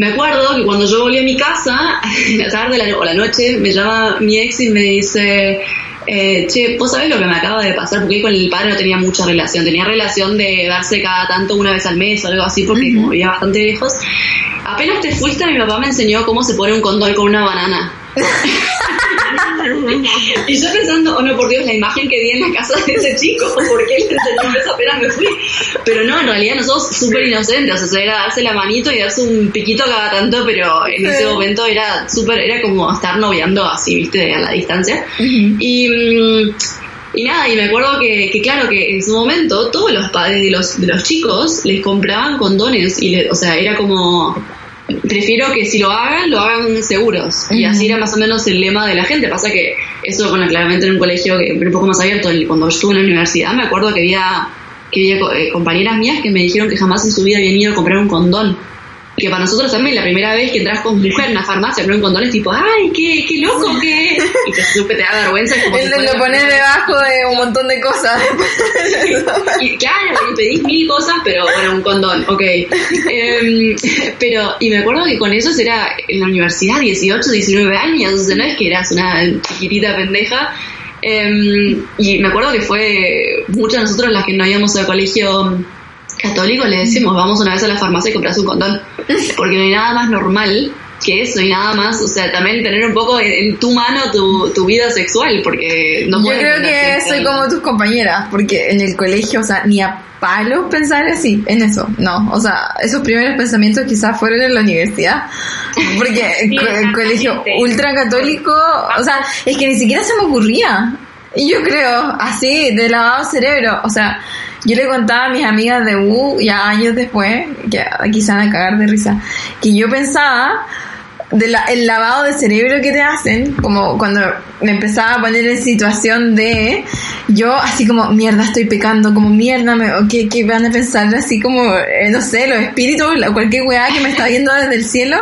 me acuerdo que cuando yo volví a mi casa, [laughs] la tarde la- o la noche, me llama mi ex y me dice, eh, che, ¿vos sabés lo que me acaba de pasar? Porque con el padre no tenía mucha relación, tenía relación de darse cada tanto una vez al mes o algo así, porque como vivía bastante lejos. Apenas te fuiste, mi papá me enseñó cómo se pone un condón con una banana. [laughs] Y yo pensando, oh no, por Dios, la imagen que vi en la casa de ese chico, porque él me enseñó eso apenas me fui. Pero no, en realidad nosotros súper inocentes, o sea, era darse la manito y darse un piquito cada tanto, pero en ese momento era súper, era como estar noviando así, viste, a la distancia. Y, mm, y nada, y me acuerdo que, que claro, que en su momento todos los padres de los, de los chicos les compraban condones, y le- o sea, era como prefiero que si lo hagan, lo hagan seguros. Y así era más o menos el lema de la gente. Pasa que eso, bueno, claramente en un colegio que un poco más abierto, cuando estuve en la universidad, me acuerdo que había, que había eh, compañeras mías que me dijeron que jamás en su vida habían ido a comprar un condón. Que para nosotros también, la primera vez que entras con mujer en una farmacia a comprar un condón es tipo, ¡ay, qué, qué loco, qué! Y te, supe, te da vergüenza. como si Él fuera lo pones debajo de un montón de cosas. [laughs] Y claro, y pedís mil cosas, pero bueno, un condón, ok. Em, pero, y me acuerdo que con ellos era en la universidad, 18, 19 años, o sea, no es que eras una chiquitita pendeja. Em, y me acuerdo que fue muchas de nosotros las que no íbamos al colegio católico, le decimos, vamos una vez a la farmacia y compras un condón. Porque no hay nada más normal que eso y nada más, o sea, también tener un poco en, en tu mano tu, tu vida sexual, porque no Yo creo que soy como tus compañeras, porque en el colegio, o sea, ni a palos pensar así, en eso, no. O sea, esos primeros pensamientos quizás fueron en la universidad, porque el, co- el colegio ultracatólico, o sea, es que ni siquiera se me ocurría. Y yo creo, así, de lavado cerebro, o sea, yo le contaba a mis amigas de U, ya años después, que se van a cagar de risa, que yo pensaba de la- el lavado de cerebro que te hacen, como cuando me empezaba a poner en situación de yo así como mierda estoy pecando, como mierda, me, ¿qué, qué van a pensar así como, eh, no sé, los espíritus, la- cualquier weá que me está viendo desde el cielo,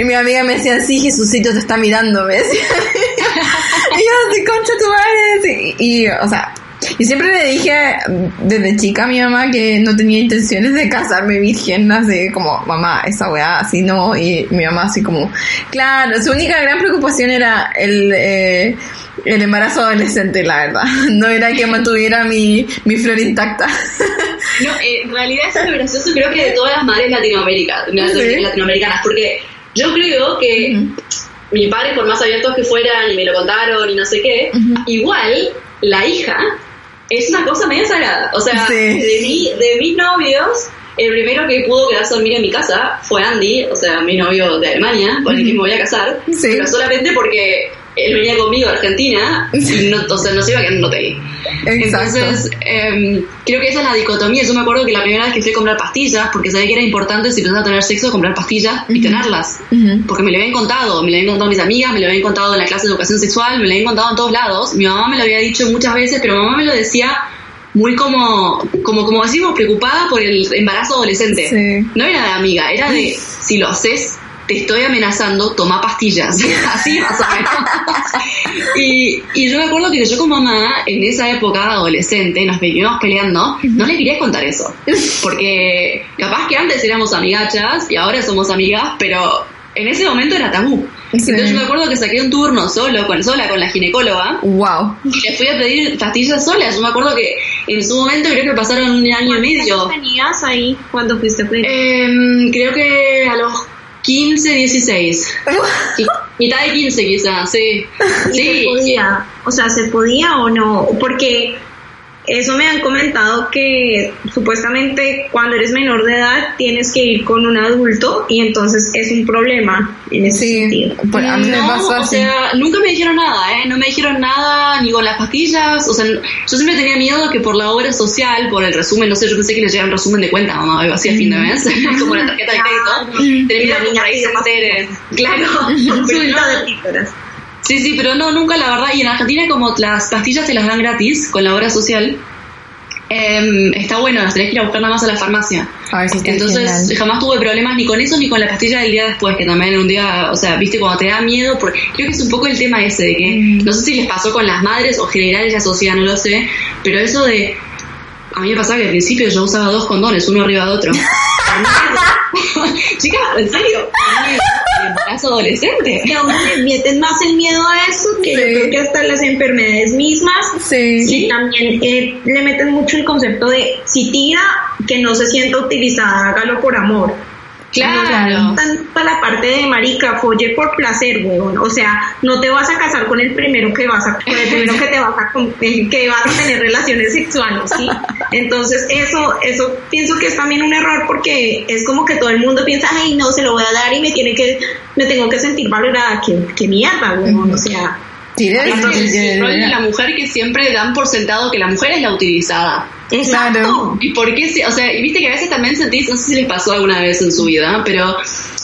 y mi amiga me decía sí, Jesucito te está mirando, me. [laughs] y yo así, concha tu madre, y, y, o sea, Y siempre le dije desde chica a mi mamá que no tenía intenciones de casarme virgen, así como, mamá, esa weá, así no. Y mi mamá así como, claro, su única gran preocupación era el, eh, el embarazo adolescente, la verdad. [laughs] No era que mantuviera mi, mi flor intacta. [laughs] No, eh, en realidad eso es lo gracioso creo que de todas las madres latinoamericanas, Sí. latinoamericanas, porque yo creo que mis padres, por más abiertos que fueran y me lo contaron y no sé qué, igual la hija es una cosa medio sagrada. O sea, Sí. de, mi, de mis novios, el primero que pudo quedarse a dormir en mi casa fue Andy, o sea, mi novio de Alemania, con el que me voy a casar, Sí. pero solamente porque él venía conmigo a Argentina y no, o sea, no se iba a quedar en un hotel. Exacto. Entonces, em, creo que esa es la dicotomía. Yo me acuerdo que la primera vez que fui a comprar pastillas, porque sabía que era importante si empezaba a tener sexo, comprar pastillas y tenerlas. Porque me lo habían contado, me lo habían contado mis amigas, me lo habían contado en la clase de educación sexual, me lo habían contado en todos lados. Mi mamá me lo había dicho muchas veces, pero mamá me lo decía muy como, como, como decimos, preocupada por el embarazo adolescente. Sí. No era de amiga, era de si lo haces, te estoy amenazando, toma pastillas. [laughs] Así más o menos. y, y yo me acuerdo que yo con mamá, en esa época adolescente, nos veníamos peleando, no le quería contar eso. Porque capaz que antes éramos amigachas y ahora somos amigas, pero en ese momento era tabú. Sí. Entonces yo me acuerdo que saqué un turno solo, con, sola con la ginecóloga, Wow. y le fui a pedir pastillas sola. Yo me acuerdo que en su momento creo que pasaron un año y medio. tenías ahí cuando fuiste a pedir? Em, creo que a los 15, 16. Qui- Mitad de 15 quizás, sí. ¿Y se Sí, podía? O sea, ¿se podía o no? Porque eso me han comentado que supuestamente cuando eres menor de edad tienes que ir con un adulto y entonces es un problema en ese Sí, sentido. pues a mí me pasó o sea, nunca me dijeron nada, ¿eh? No me dijeron nada ni con las pastillas. O sea, yo siempre tenía miedo que por la obra social, por el resumen, no sé, yo pensé que les llegaba un resumen de cuenta, mamá, algo así a fin de Mm. mes, [laughs] como la tarjeta de crédito. Tenía miedo que por ahí se entere. Claro. [laughs] No. de. Sí, sí, pero no, nunca la verdad. Y en Argentina como las pastillas te las dan gratis con la obra social, em, está bueno, las tenés que ir a buscar nada más a la farmacia. A ver si está Entonces genial. jamás tuve problemas ni con eso ni con la pastilla del día después, que también un día, o sea, viste, cuando te da miedo, porque creo que es un poco el tema ese de que, Mm. no sé si les pasó con las madres o generales la sociedad, no lo sé, pero eso de, a mí me pasaba que al principio yo usaba dos condones, uno arriba de otro. [laughs] Chicas, en serio, [laughs] embarazo adolescente. Que aún le meten más el miedo a eso que yo creo que hasta las enfermedades mismas Sí. Y también eh, le meten mucho el concepto de si tira, que no se sienta utilizada, hágalo por amor. Claro. Tanta la parte de marica, folle por placer, weón. O sea, no te vas a casar con el primero que vas a, con el primero que te vas a, con- eh, que vas a tener relaciones sexuales, ¿sí? Entonces, eso, eso pienso que es también un error porque es como que todo el mundo piensa, ay, no, se lo voy a dar y me tiene que, me tengo que sentir valorada. ¿Qué, qué mierda, weón? O sea, Sí, debe el rol de la mujer que siempre dan por sentado que la mujer es la utilizada. Exacto. Claro. ¿Y por qué? se- O sea, y viste que a veces también sentís, no sé si les pasó alguna vez en su vida, pero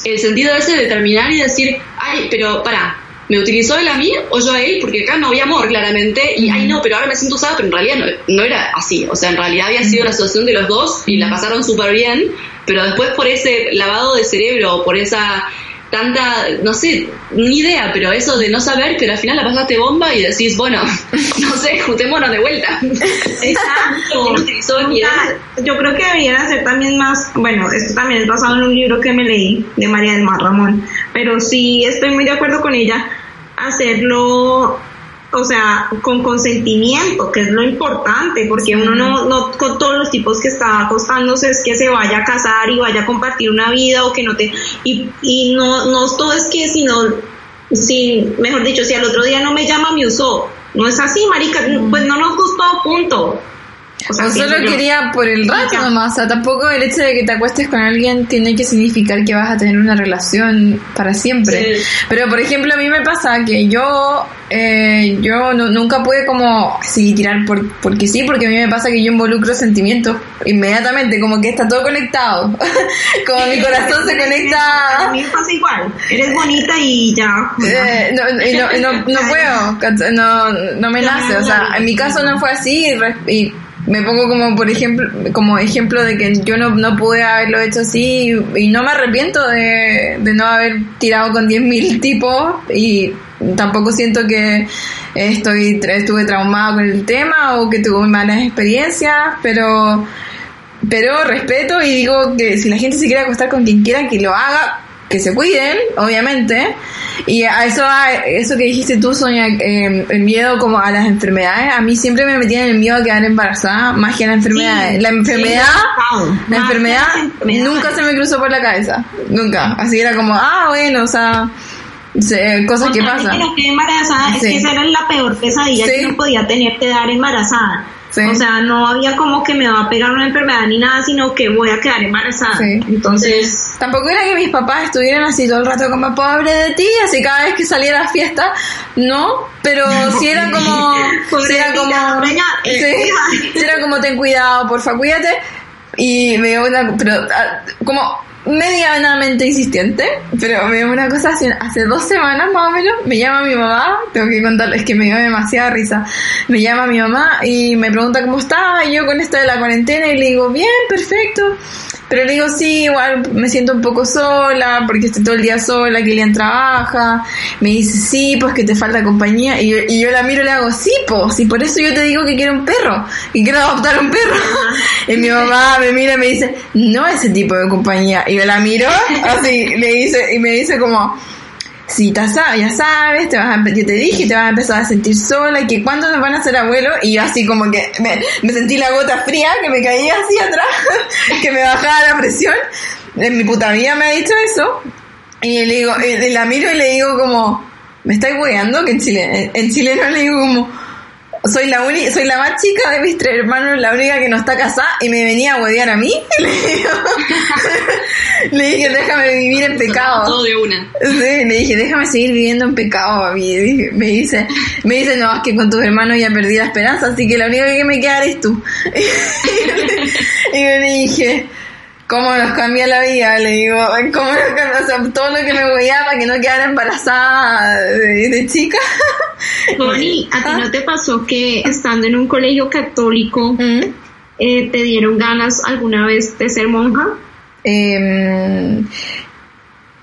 el sentido ese de terminar y decir, ay, pero pará, ¿me utilizó él a mí o yo a él? Porque acá no había amor, claramente, y ay, no, pero ahora me siento usada, pero en realidad no, no era así. O sea, en realidad había sido la asociación de los dos y la pasaron súper bien, pero después por ese lavado de cerebro, por esa tanta, no sé, ni idea, pero eso de no saber, pero al final la pasaste bomba y decís, bueno, [laughs] no sé, juntémonos de vuelta. [laughs] Exacto. ¿Quién utilizó ni Nunca- era? Yo creo que deberían hacer también más, bueno, esto también es basado en un libro que me leí de María del Mar Ramón, pero sí estoy muy de acuerdo con ella, hacerlo, o sea, con consentimiento, que es lo importante, porque uno no, no con todos los tipos que está acostándose es que se vaya a casar y vaya a compartir una vida o que no te, y, y no, no todo es que sino si, mejor dicho, si al otro día no me llama, me usó. No es así, marica, pues no nos gustó, punto. O sea, solo quería por el rato Ya. nomás, o sea, tampoco el hecho de que te acuestes con alguien tiene que significar que vas a tener una relación para siempre. Sí. Pero por ejemplo a mí me pasa que yo eh, yo no- nunca pude como así tirar por, porque sí, porque a mí me pasa que yo involucro sentimientos inmediatamente, como que está todo conectado, [laughs] como mi corazón se A conecta. mí me pasa igual. Eres bonita y ya. Eh, no, no, no, no puedo, no, no me nace, o sea, en mi caso no fue así y me pongo como por ejemplo como ejemplo de que yo no, no pude haberlo hecho así y, no me arrepiento de, de no haber tirado con 10.000 [laughs] tipos y tampoco siento que estoy estuve traumado con el tema o que tuve malas experiencias, pero pero respeto y digo que si la gente se quiere acostar con quien quiera que lo haga, que se cuiden, obviamente. Y a eso, a eso que dijiste tú, Sonia, eh, el miedo como a las enfermedades, a mí siempre me metían el miedo a quedar embarazada, más que a la enfermedad. Sí, la enfermedad, sí, la enfermedad las enfermedades. nunca se me cruzó por la cabeza, nunca. Así era como, ah, bueno, o sea, se- cosas que pasan. que no embarazada, es que esa era la peor pesadilla que uno podía tener, quedar embarazada. Sí. O sea, no había como que me va a pegar una enfermedad ni nada, sino que voy a quedar embarazada. Sí. Entonces, Tampoco era que mis papás estuvieran así todo el rato como pobre de ti, así cada vez que saliera a fiesta, no, pero [laughs] sí era como, [laughs] era como, eh, [laughs] sí era como ten cuidado, porfa, cuídate, y me dio una, pero ah, como medianamente insistente, pero me dio una cosa hace, hace dos semanas más o menos, me llama mi mamá, tengo que contarles que me dio demasiada risa, me llama mi mamá y me pregunta cómo estaba, y yo con esto de la cuarentena, y le digo, bien, perfecto, pero le digo, sí, igual me siento un poco sola, porque estoy todo el día sola, Kilian trabaja. Me dice, sí, pues que te falta compañía. Y yo, y yo la miro y le hago, sí, pues, y por eso yo te digo que quiero un perro, y quiero adoptar un perro. [laughs] y mi mamá me mira y me dice, no ese tipo de compañía. Y yo la miro, así, le dice, y me dice como, Sí, ta- sa- ya sabes, te vas a, yo te dije, te vas a empezar a sentir sola y que cuándo nos van a hacer abuelos y yo así como que me, sentí la gota fría que me caía así atrás, [laughs] que me bajaba la presión. En mi puta vida me ha dicho eso y le digo, y- y la miro y le digo como, ¿me estáis weando? Que en Chile, en chileno le digo como, soy la única, soy la más chica de mis tres hermanos, la única que no está casada y me venía a huevear a mí. [laughs] Le digo, [laughs] le dije, déjame vivir en pecado. Todo de una. Sí, le dije, déjame seguir viviendo en pecado a mí. Dije- Me dice, me dice, no, es que con tus hermanos ya perdí la esperanza, así que la única que me queda eres tú. [laughs] y le dije, ¿cómo nos cambia la vida? Le digo, ¿cómo nos cambia? O sea, todo lo que me voy a para que no quedara embarazada de, de chica. [laughs] Connie, ¿a ti Ah. no te pasó que estando en un colegio católico Mm. eh, te dieron ganas alguna vez de ser monja?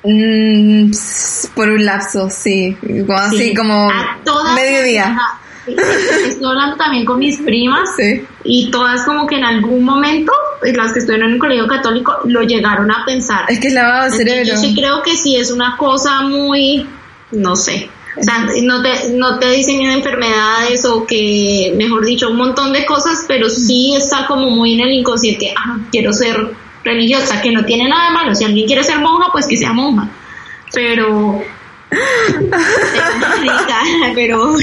Mm, s- por un lapso, sí. Como así Sí. como A mediodía. las- Estoy hablando también con mis primas Sí. y todas como que en algún momento, pues, las que estuvieron en un colegio católico, lo llegaron a pensar. Es que es lavado de cerebro. Yo sí creo que sí es una cosa muy, no sé. O sea, no te, no te dicen enfermedades o que, mejor dicho, un montón de cosas, pero sí está como muy en el inconsciente, ah, quiero ser religiosa, que no tiene nada de malo. Si alguien quiere ser monja, pues que sea monja. Pero... pero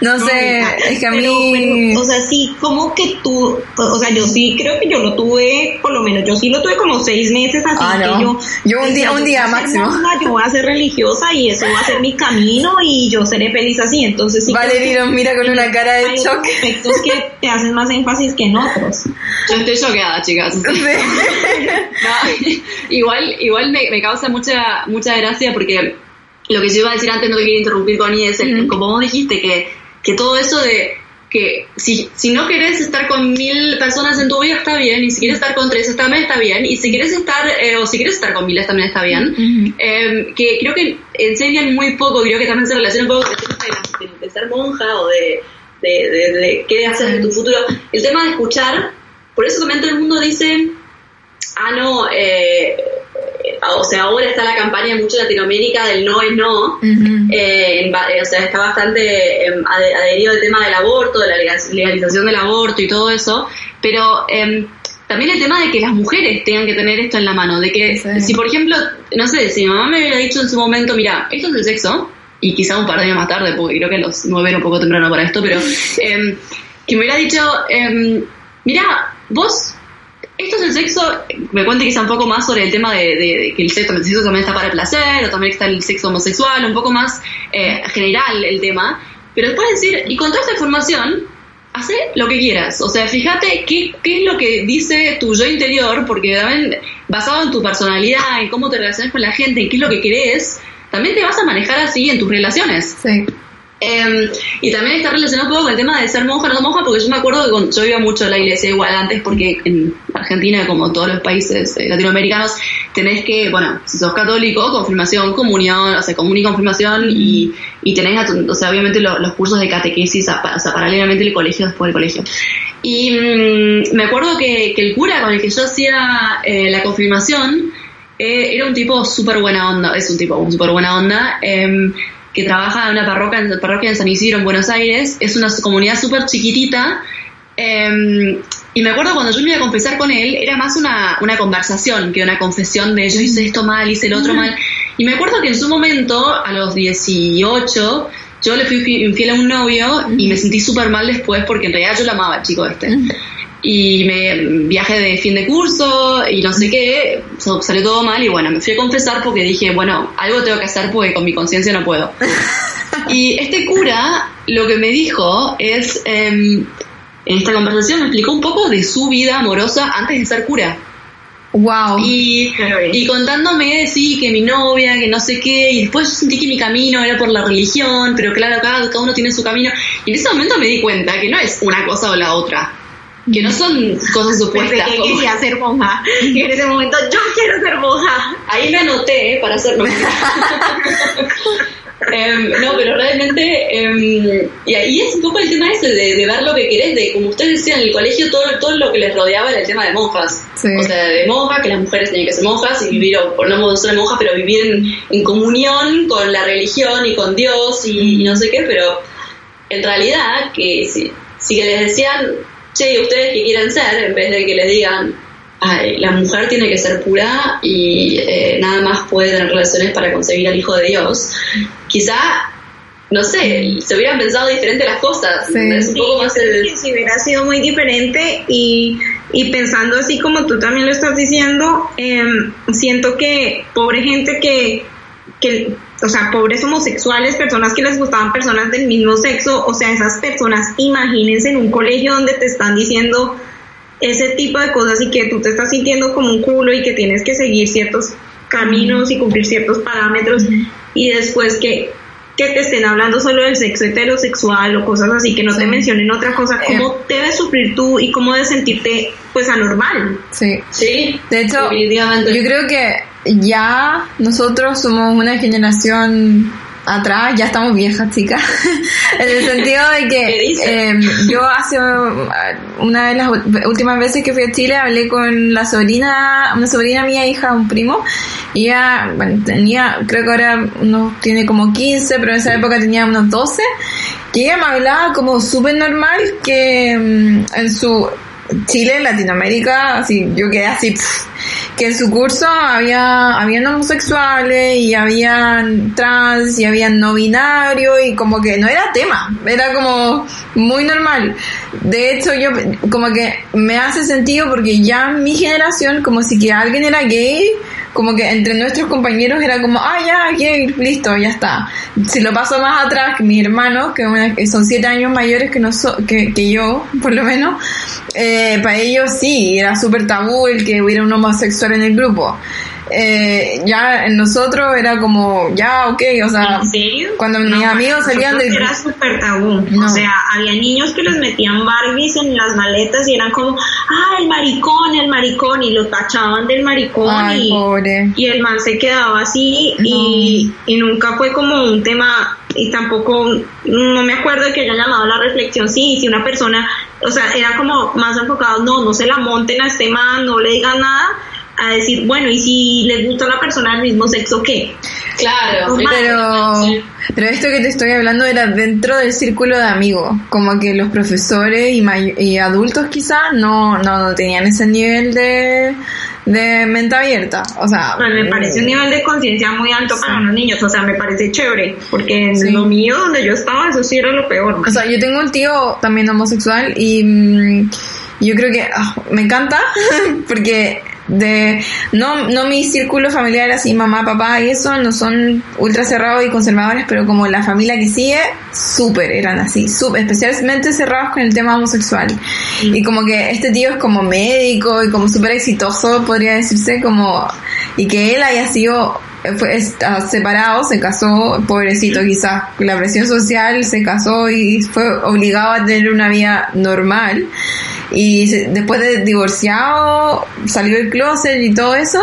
No sé, hija, es que a mí... pero, o sea, sí, como que tú, o sea, yo sí creo que yo lo tuve, por lo menos yo sí lo tuve como seis meses, así Ah, que yo... Yo un día- decía, un día máximo. yo voy a ser religiosa y eso va a ser mi camino y yo seré feliz así, entonces sí. Valerie nos mira con una cara de hay aspectos que te hacen más énfasis que en otros. Yo estoy choqueada, chicas. [laughs] No, igual igual me, me causa mucha mucha gracia porque lo que yo iba a decir antes, no te quería interrumpir, Connie, es el, como vos dijiste, que, que todo eso de que si, si no querés estar con mil personas en tu vida está bien, y si quieres estar con tres también está bien, y si quieres estar, eh, o si quieres estar con miles también está bien. Eh, que creo que enseñan muy poco, creo que también se relaciona un poco con el tema de, ser monja o de, de, de, de qué hacer en tu futuro. El tema de escuchar, por eso también todo el mundo dice, ah, no, eh, o sea, ahora está la campaña mucho en Latinoamérica del no es no. Eh, en eh, o sea, está bastante ade- adherido al tema del aborto, de la legal- legalización del aborto y todo eso, pero em, también el tema de que las mujeres tengan que tener esto en la mano, de que Sí. si por ejemplo, no sé, si mi mamá me hubiera dicho en su momento, mira, esto es el sexo, y quizá un par de años más tarde, porque creo que los nueve era un poco temprano para esto, pero [laughs] em, que me hubiera dicho, mira, vos esto es el sexo, me cuente quizá un poco más sobre el tema de, que el sexo, el sexo también está para el placer, o también está el sexo homosexual, un poco más eh, general el tema, pero después decir, y con toda esta información, hace lo que quieras, o sea, fíjate qué, qué es lo que dice tu yo interior, porque también basado en tu personalidad, en cómo te relacionas con la gente, en qué es lo que querés, también te vas a manejar así en tus relaciones. Sí. Em, y también está relacionado un poco con el tema de ser monja o no monja, porque yo me acuerdo que yo iba mucho a la iglesia igual antes, porque en Argentina, como todos los países eh, latinoamericanos, tenés que, bueno, si sos católico, confirmación, comunión, o sea, común y confirmación, y, y tenés, o sea, obviamente los cursos de catequesis, o sea, paralelamente el colegio después del colegio. Y mm, me acuerdo que, que, el cura con el que yo hacía eh, la confirmación eh, era un tipo súper buena onda, es un tipo súper buena onda. Em, que trabaja en una parroquia, en, parroquia en San Isidro, en Buenos Aires. Es una comunidad súper chiquitita. Em, y me acuerdo cuando yo me iba a confesar con él, era más una, una conversación que una confesión de yo hice esto mal, hice el otro mal. Y me acuerdo que en su momento, a los 18, yo le fui infiel a un novio y me sentí súper mal después porque en realidad yo lo amaba, chico este y me viaje de fin de curso y no sé qué, salió todo mal y bueno, me fui a confesar porque dije, bueno, algo tengo que hacer porque con mi conciencia no puedo. [laughs] y este cura lo que me dijo es, em, en esta conversación me explicó un poco de su vida amorosa antes de ser cura. Wow. Y, y contándome, sí, que mi novia, que no sé qué, y después yo sentí que mi camino era por la religión, pero claro, cada, cada uno tiene su camino. Y en ese momento me di cuenta que no es una cosa o la otra que no son cosas supuestas. que quería ser monja. Y en ese momento, yo quiero ser monja. Ahí me anoté para ser monja. [laughs] Em, no, pero realmente, em, y ahí es un poco el tema ese de, ver lo que querés, de como ustedes decían, en el colegio todo, todo lo que les rodeaba era el tema de monjas. O sea, de monjas, que las mujeres tenían que ser monjas y vivir, o no ser monjas, pero vivir en, comunión con la religión y con Dios y, no sé qué, pero en realidad, que si, si que les decían, che, ustedes que quieren ser, en vez de que le digan, Ay, la mujer tiene que ser pura y eh, nada más puede tener relaciones para conseguir al Hijo de Dios, quizá, no sé, se hubieran pensado diferente las cosas. Es un poco más el... Si hubiera sido muy diferente y, y pensando así como tú también lo estás diciendo, em, siento que pobre gente que, que o sea, pobres homosexuales, personas que les gustaban personas del mismo sexo, o sea, esas personas, imagínense en un colegio donde te están diciendo ese tipo de cosas y que tú te estás sintiendo como un culo y que tienes que seguir ciertos caminos y cumplir ciertos parámetros y después que, que te estén hablando solo del sexo heterosexual o cosas así, que no te mencionen otra cosa, eh. cómo debes sufrir tú y cómo debes sentirte pues anormal. Sí. Sí. De hecho, yo creo que ya nosotros somos una generación atrás, ya estamos viejas, chicas, [laughs] en el sentido de que [laughs] em, yo hace una de las últimas veces que fui a Chile hablé con la sobrina, una sobrina mía, hija, un primo, y ella, bueno, tenía, creo que ahora uno tiene como 15, pero en esa época tenía unos 12, y ella me hablaba como súper normal que em, en su Chile, Latinoamérica, así, yo quedé así, que en su curso había, habían homosexuales y habían trans y habían no binario y como que no era tema, era como muy normal. De hecho, yo como que me hace sentido porque ya mi generación, como si que alguien era gay, como que entre nuestros compañeros era como, ah, ya, gay, listo, ya está. Si lo paso más atrás, mis hermanos, que son siete años mayores que, no que, que yo, por lo menos, eh, para ellos sí, era súper tabú el que hubiera un homosexual en el grupo. Eh, ya en nosotros era como, ya, ok, o sea, cuando mis amigos salían de... Era súper tabú, o sea, había niños que les metían Barbies en las maletas y eran como, ah, el maricón, el maricón, y lo tachaban del maricón y, y el man se quedaba así y, y nunca fue como un tema y tampoco, no me acuerdo que hayan llamado la reflexión, sí, si una persona, o sea, era como más enfocado, no, no se la monten a este man, no le digan nada, a decir, bueno, y si les gusta una persona del mismo sexo, ¿qué? Claro, pero, pero esto que te estoy hablando era dentro del círculo de amigos, como que los profesores y, y adultos quizás no, no tenían ese nivel de, de mente abierta, o sea... Pues me parece un nivel de conciencia muy alto para los niños, o sea, me parece chévere, porque en lo mío, donde yo estaba, eso sí era lo peor. O sea, yo tengo un tío también homosexual y mm, yo creo que ah, me encanta, [laughs] porque de no no mi círculo familiar así mamá papá y eso no son ultra cerrados y conservadores pero como la familia que sigue súper eran así súper especialmente cerrados con el tema homosexual. Y como que este tío es como médico y como súper exitoso podría decirse como y que él haya sido fue, está separado, se casó, pobrecito quizás, la presión social, se casó y fue obligado a tener una vida normal. Y se- después de divorciado, salió del closet y todo eso.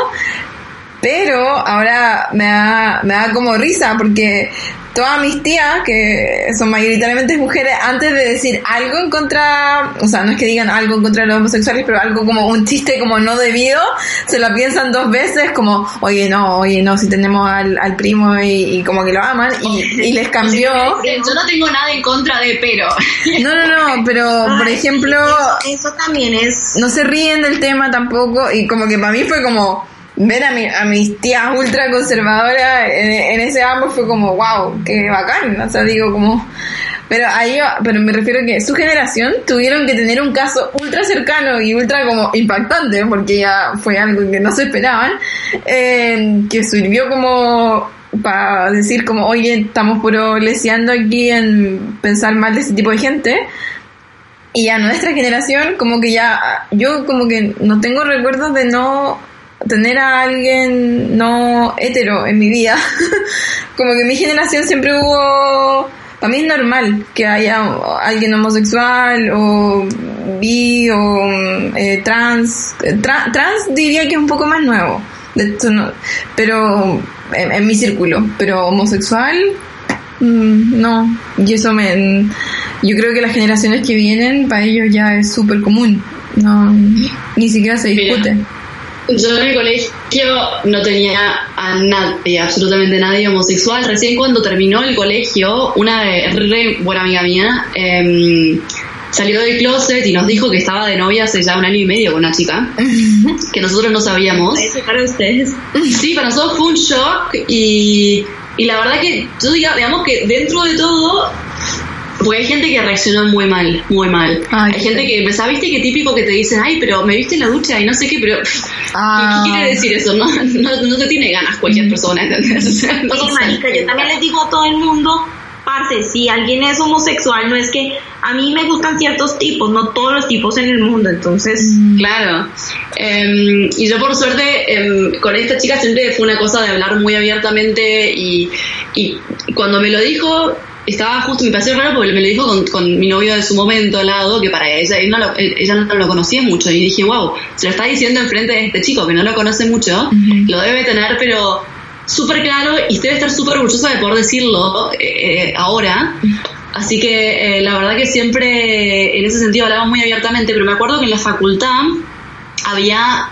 Pero ahora me da, me da como risa porque todas mis tías, que son mayoritariamente mujeres, antes de decir algo en contra, o sea, no es que digan algo en contra de los homosexuales, pero algo como un chiste como no debido, se lo piensan dos veces como, oye, no, oye, no, si tenemos al, al primo y, y como que lo aman, y, y les cambió. [laughs] Yo no tengo nada en contra de, pero. [laughs] No, no, no, pero por Ay, ejemplo, Eso, eso también es. no se ríen del tema tampoco y como que para mí fue como ver a, mi, a mis tías ultra conservadoras en, ese ámbito fue como wow, qué bacán, o sea, digo como pero ahí pero me refiero que su generación tuvieron que tener un caso ultra cercano y ultra como impactante porque ya fue algo que no se esperaban eh, que sirvió como para decir como oye estamos puro leseando aquí en pensar mal de ese tipo de gente y a nuestra generación, como que ya, yo como que no tengo recuerdos de no tener a alguien no hetero en mi vida. [laughs] como que en mi generación siempre hubo, para mí es normal que haya alguien homosexual o bi o eh, trans. Tra- trans diría que es un poco más nuevo. De hecho, no, pero en, en mi círculo. Pero homosexual, Mm, no, y eso me... Yo creo que las generaciones que vienen, para ellos ya es súper común. No, ni siquiera se Mira. Yo en el colegio no tenía a nadie, absolutamente nadie homosexual. Recién cuando terminó el colegio, una re buena amiga mía em, salió del closet y nos dijo que estaba de novia hace ya un año y medio con una chica, [laughs] que nosotros no sabíamos. Para ustedes. Sí, para nosotros fue un shock y, y la verdad que yo diga, digamos que dentro de todo, porque hay gente que reaccionó muy mal, muy mal. Ay, hay gente que, ¿sabes? Viste que típico que te dicen, ay, pero me viste en la ducha y no sé qué, pero Ah. [laughs] ¿qué, qué quiere decir eso? No, no, no te tiene ganas cualquier persona, ¿entendés? [laughs] O sea, no marica, yo también les digo a todo el mundo, parce, si alguien es homosexual, no es que a mí me gustan ciertos tipos, no todos los tipos en el mundo, entonces... Claro. Em, y yo por suerte em, con esta chica siempre fue una cosa de hablar muy abiertamente y, y cuando me lo dijo estaba justo, me pareció raro porque me lo dijo con, con mi novio de su momento al lado, que para ella, él no lo- él- ella no lo conocía mucho y dije, wow, se lo está diciendo enfrente de este chico que no lo conoce mucho, lo debe tener pero súper claro y debe estar súper orgullosa de poder decirlo eh, eh, ahora. Así que eh, la verdad que siempre en ese sentido hablamos muy abiertamente, pero me acuerdo que en la facultad había,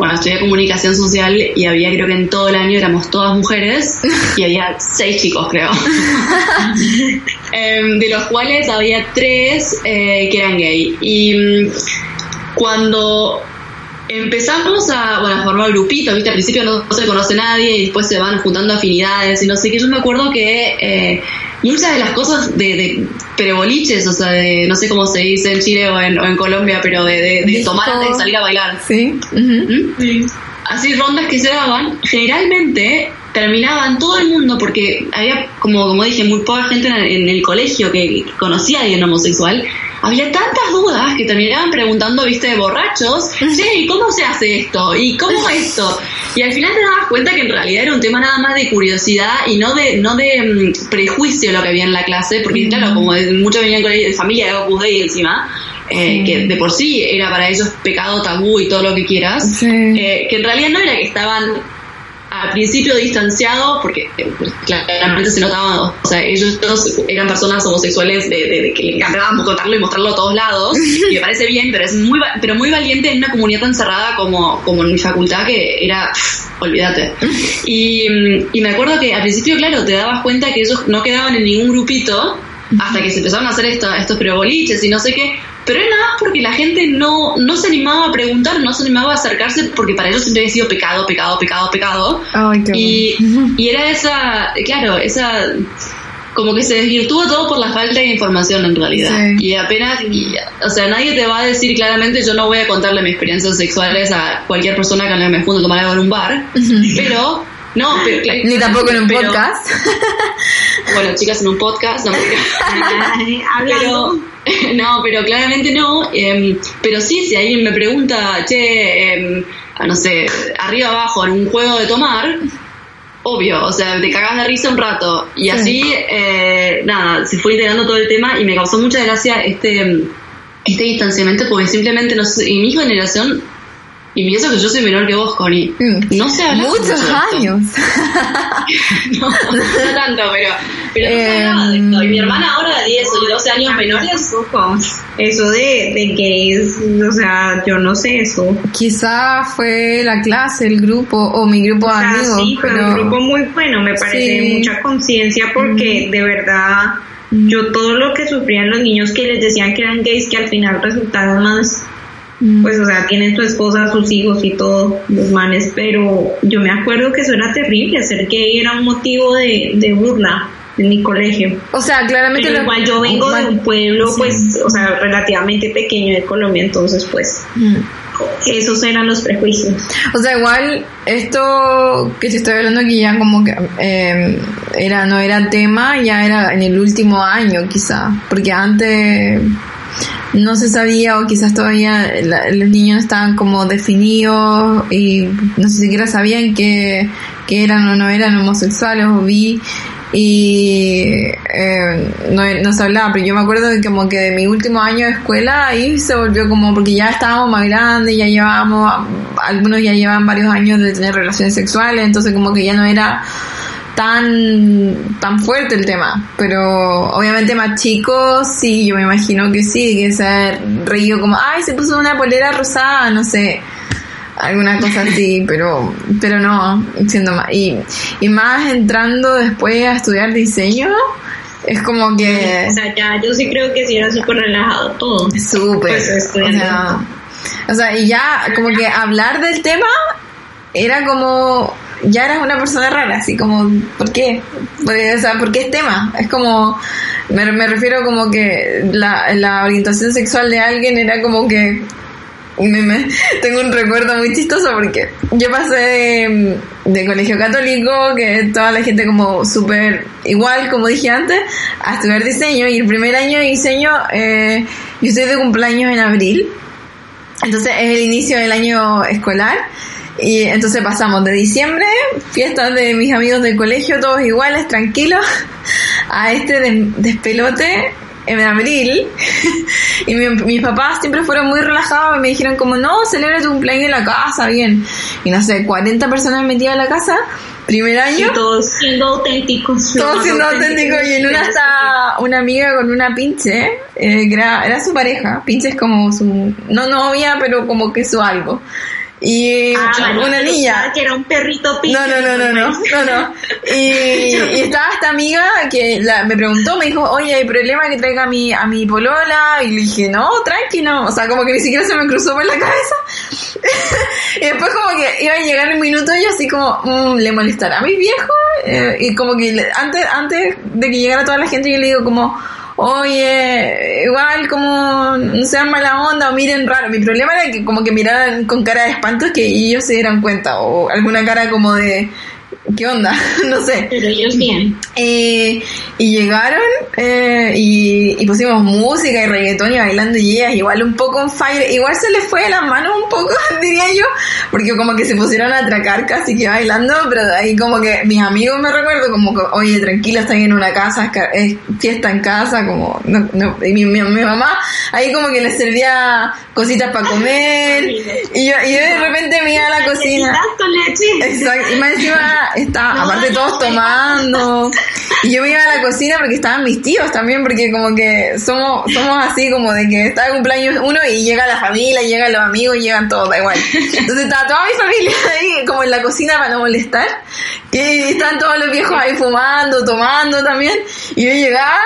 bueno, estudié comunicación social y había, creo que en todo el año éramos todas mujeres [laughs] y había seis chicos, creo. [laughs] Em, de los cuales había tres eh, que eran gay. Y mm, cuando empezamos a, bueno, a formar grupitos, ¿viste? Al principio no, no se conoce nadie y después se van juntando afinidades y no sé qué. Yo me acuerdo que eh, muchas de las cosas de, de pereboliches, o sea, de, no sé cómo se dice en Chile o en, o en Colombia, pero de, de, tomar antes de salir a bailar. Sí. Así rondas que se daban, generalmente terminaban todo el mundo porque había, como, como dije, muy poca gente en el, en el colegio que conocía a alguien homosexual. Había tantas dudas que terminaban preguntando, viste, de borrachos, che, ¿y cómo se hace esto? ¿Y cómo esto? Y al final te dabas cuenta que en realidad era un tema nada más de curiosidad y no de, no de mm, prejuicio lo que había en la clase, porque claro, como de- muchos venían con de familia de Opus Dei encima, eh, que de por sí era para ellos pecado tabú y todo lo que quieras, Sí. eh, que en realidad no era que estaban al principio distanciados, porque eh, claramente se notaba, o sea, ellos eran personas homosexuales de, de- de que le encantaba contarlo y mostrarlo a todos lados, [laughs] y me parece bien, pero es muy pero muy valiente en una comunidad tan cerrada como, como en mi facultad, que era, pff, olvídate. [laughs] Y, y me acuerdo que al principio, claro, te dabas cuenta que ellos no quedaban en ningún grupito, hasta que se empezaron a hacer esto- estos preboliches y no sé qué, pero era nada más porque la gente no, no se animaba a preguntar, no se animaba a acercarse, porque para ellos siempre había sido pecado, pecado, pecado, pecado. Y, y era esa, claro, esa, como que se desvirtúa todo por la falta de información en realidad. Sí. Y apenas, y- o sea, nadie te va a decir claramente, yo no voy a contarle mis experiencias sexuales a cualquier persona con la que me junto a tomar algo en un bar, pero, no, pero, claro, Ni tampoco en un pero- podcast. [laughs] Bueno, chicas, en un podcast, no, pero, [laughs] no, pero claramente no. em, pero sí, si alguien me pregunta, che, em, ah, no sé, arriba abajo en un juego de tomar, obvio, o sea, te cagas de risa un rato. Y así, eh, nada, se fue integrando todo el tema y me causó mucha gracia este, este distanciamiento porque simplemente, no sé, en mi generación, y pienso que yo soy menor que vos, Connie, Mm. no se habla Muchos mucho de años. [laughs] No, no tanto, pero, pero no se Eh, hablaba de esto. Y mi hermana ahora, 10 o 12 años menores. Eso de, de gays, o sea, yo no sé eso. Quizá fue la clase, el grupo o mi grupo O de sea, amigos, sí, fue pero un grupo muy bueno, me parece Sí. mucha conciencia porque de verdad yo todo lo que sufrían los niños que les decían que eran gays que al final resultaron más Mm. Pues o sea tienen su esposa sus hijos y todo los manes pero yo me acuerdo que eso era terrible ser gay era un motivo de, de burla en mi colegio o sea, claramente pero igual yo vengo de un pueblo Sí. pues o sea relativamente pequeño de Colombia entonces pues Mm. esos eran los prejuicios O sea, igual esto que te estoy hablando que ya como que eh, era no era tema, ya era en el último año quizá, porque antes no se sabía o quizás todavía la- los niños estaban como definidos y no sé siquiera sabían que, que eran o no eran homosexuales o bi y eh, no, no se hablaba, pero yo me acuerdo de como que de mi último año de escuela ahí se volvió como porque ya estábamos más grandes, ya llevábamos, algunos ya llevaban varios años de tener relaciones sexuales, entonces como que ya no era tan tan fuerte el tema, pero obviamente más chicos sí, yo me imagino que sí, que se ha reído como, ay, se puso una polera rosada, no sé, alguna cosa así, [laughs] pero pero no, siendo más y, y más entrando después a estudiar diseño, es como que o sea ya yo sí creo que sí era súper relajado todo súper, Pues, o estudiando. sea, o sea, y ya como que hablar del tema era como ya eras una persona rara, así como, ¿por qué? O ¿por qué es tema? Es como, me, me refiero como que la, la orientación sexual de alguien era como que, me, me- [laughs] tengo un recuerdo muy chistoso porque yo pasé de, de colegio católico, que toda la gente como súper igual, como dije antes, a estudiar diseño y el primer año de diseño, eh, yo estoy de cumpleaños en abril, entonces es el inicio del año escolar y entonces pasamos de diciembre, fiestas de mis amigos del colegio, todos iguales, tranquilos, [laughs] a este des- despelote en abril. [laughs] y mi- mis papás siempre fueron muy relajados y me dijeron como, no, celebra tu cumpleaños en la casa, bien. Y no sé, 40 personas metidas en la casa, primer año. Y todos siendo auténticos. Todo siendo auténtico y en una está una amiga con una pinche, eh, que era, era su pareja, pinche es como su, no novia, pero como que su algo. Y Ah, una niña. que era un perrito pinche. No, no, no, no, no, no, no. [laughs] Y, y estaba esta amiga que la- me preguntó, me dijo, oye, ¿hay problema que traiga a mi, a mi polola? Y le dije, no, tranqui, no. O sea, como que ni siquiera se me cruzó por la cabeza. [laughs] y después como que iba a llegar un minuto y yo así como, mm, le molestará a mi viejo. Eh, y como que antes, antes de que llegara toda la gente yo le digo como, oye, igual como no sean mala onda o miren raro. Mi problema era que como que miraran con cara de espanto que ellos se dieran cuenta o alguna cara como de, ¿qué onda? [laughs] no sé. Pero ellos bien. Eh, y llegaron eh, y, y pusimos música y reggaetón y bailando y ellas igual un poco en fire, igual se les fue de las manos un poco, [laughs] diría yo, porque como que se pusieron a atracar casi que bailando, pero de ahí como que mis amigos me recuerdo como que, oye, tranquila, están en una casa, es, fiesta en casa, como, no, no, y mi, mi, mi mamá ahí como que les servía cositas para comer [laughs] y yo, y yo de repente me iba a la cocina. Galletitas con leche. Exacto, y más encima está, No, aparte no, todos tomando. Y yo me iba a la cocina porque estaban mis tíos también, porque como que somos, somos así como de que está de cumpleaños uno y llega la familia, llegan los amigos, llegan todos, da igual. Entonces estaba toda mi familia [laughs] ahí como en la cocina para no molestar. Y están todos los viejos ahí fumando, tomando también. Y yo llegaba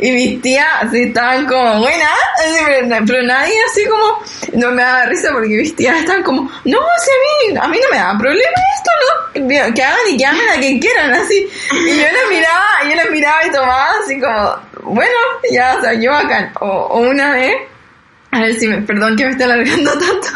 y mis tías así estaban como, buena, pero nadie así como, no me daba risa porque mis tías estaban como, no, si a mí, a mí no me da problema esto, ¿no? Que hagan y que amen a quien quieran, así. Y yo las miraba, y yo las miraba y tomaba así como, bueno, ya, o sea, yo acá, o, una vez, a ver si me, perdón que me esté alargando [laughs] tanto.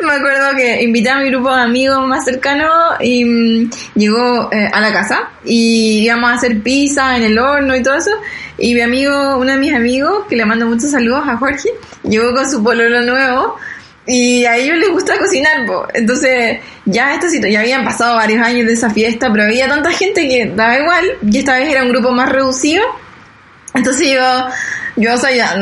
me acuerdo que invité a mi grupo de amigos más cercano y mm, llegó eh, a la casa y íbamos a hacer pizza en el horno y todo eso. Y mi amigo, uno de mis amigos, que le mando muchos saludos a Jorge, llegó con su pololo nuevo Y a ellos les gusta cocinar, po. entonces ya esta ya habían pasado varios años de esa fiesta, pero había tanta gente que daba igual, y esta vez era un grupo más reducido, entonces yo, yo sabía,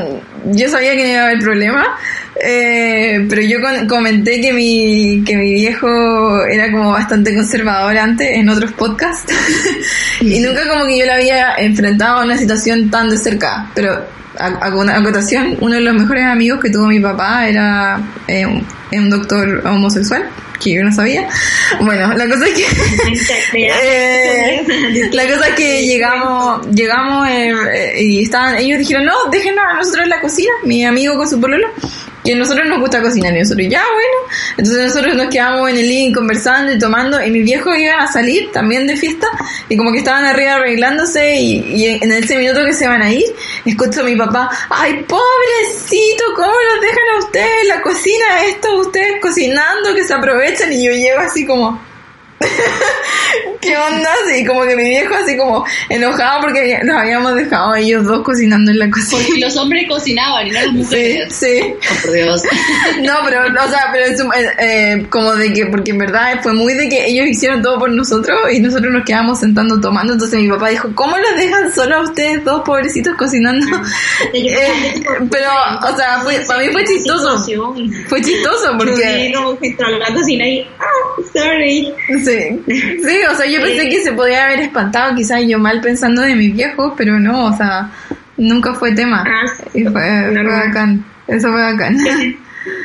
yo sabía que no iba a haber problema, eh, pero yo con- comenté que mi, que mi viejo era como bastante conservador antes en otros podcasts. [laughs] Y nunca como que yo lo había enfrentado a una situación tan de cerca, pero a, a una acotación, uno de los mejores amigos que tuvo mi papá era eh, un, un doctor homosexual, que yo no sabía. Bueno, la cosa es que... [laughs] Eh, la cosa es que llegamos, llegamos eh, eh, y estaban, ellos dijeron, no, déjenos a nosotros en la cocina, mi amigo con su pololo, que a nosotros nos gusta cocinar y nosotros, ya bueno, entonces nosotros nos quedamos en el living conversando y tomando y mis viejos iban a salir también de fiesta y como que estaban arriba arreglándose y, en ese minuto que se van a ir, escucho a mi papá, ay pobrecito, ¿cómo los dejan a ustedes la cocina esto, ustedes cocinando, que se aprovechan y yo llego así como... [laughs] ¿Qué onda? Y como que mi viejo así como enojado porque nos habíamos dejado ellos dos cocinando en la Porque cocina. [laughs] los hombres cocinaban y no las Sí, mujeres. sí. Oh, por Dios. [laughs] No, pero, o sea, pero es eh, como de que, porque en verdad fue muy de que ellos hicieron todo por nosotros y nosotros nos quedamos sentando tomando. Entonces mi papá dijo, ¿cómo los dejan solo a ustedes dos pobrecitos cocinando? [laughs] Eh, pero, o sea, fue, para mí fue chistoso. Fue chistoso porque... Porque entró a la cocina y, ah, sorry. Sí, sí, o sea, yo pensé que se podía haber espantado quizás yo mal pensando de mis viejos, pero no, o sea, nunca fue tema. Ah, Y fue, fue bacán, eso fue bacán. [laughs]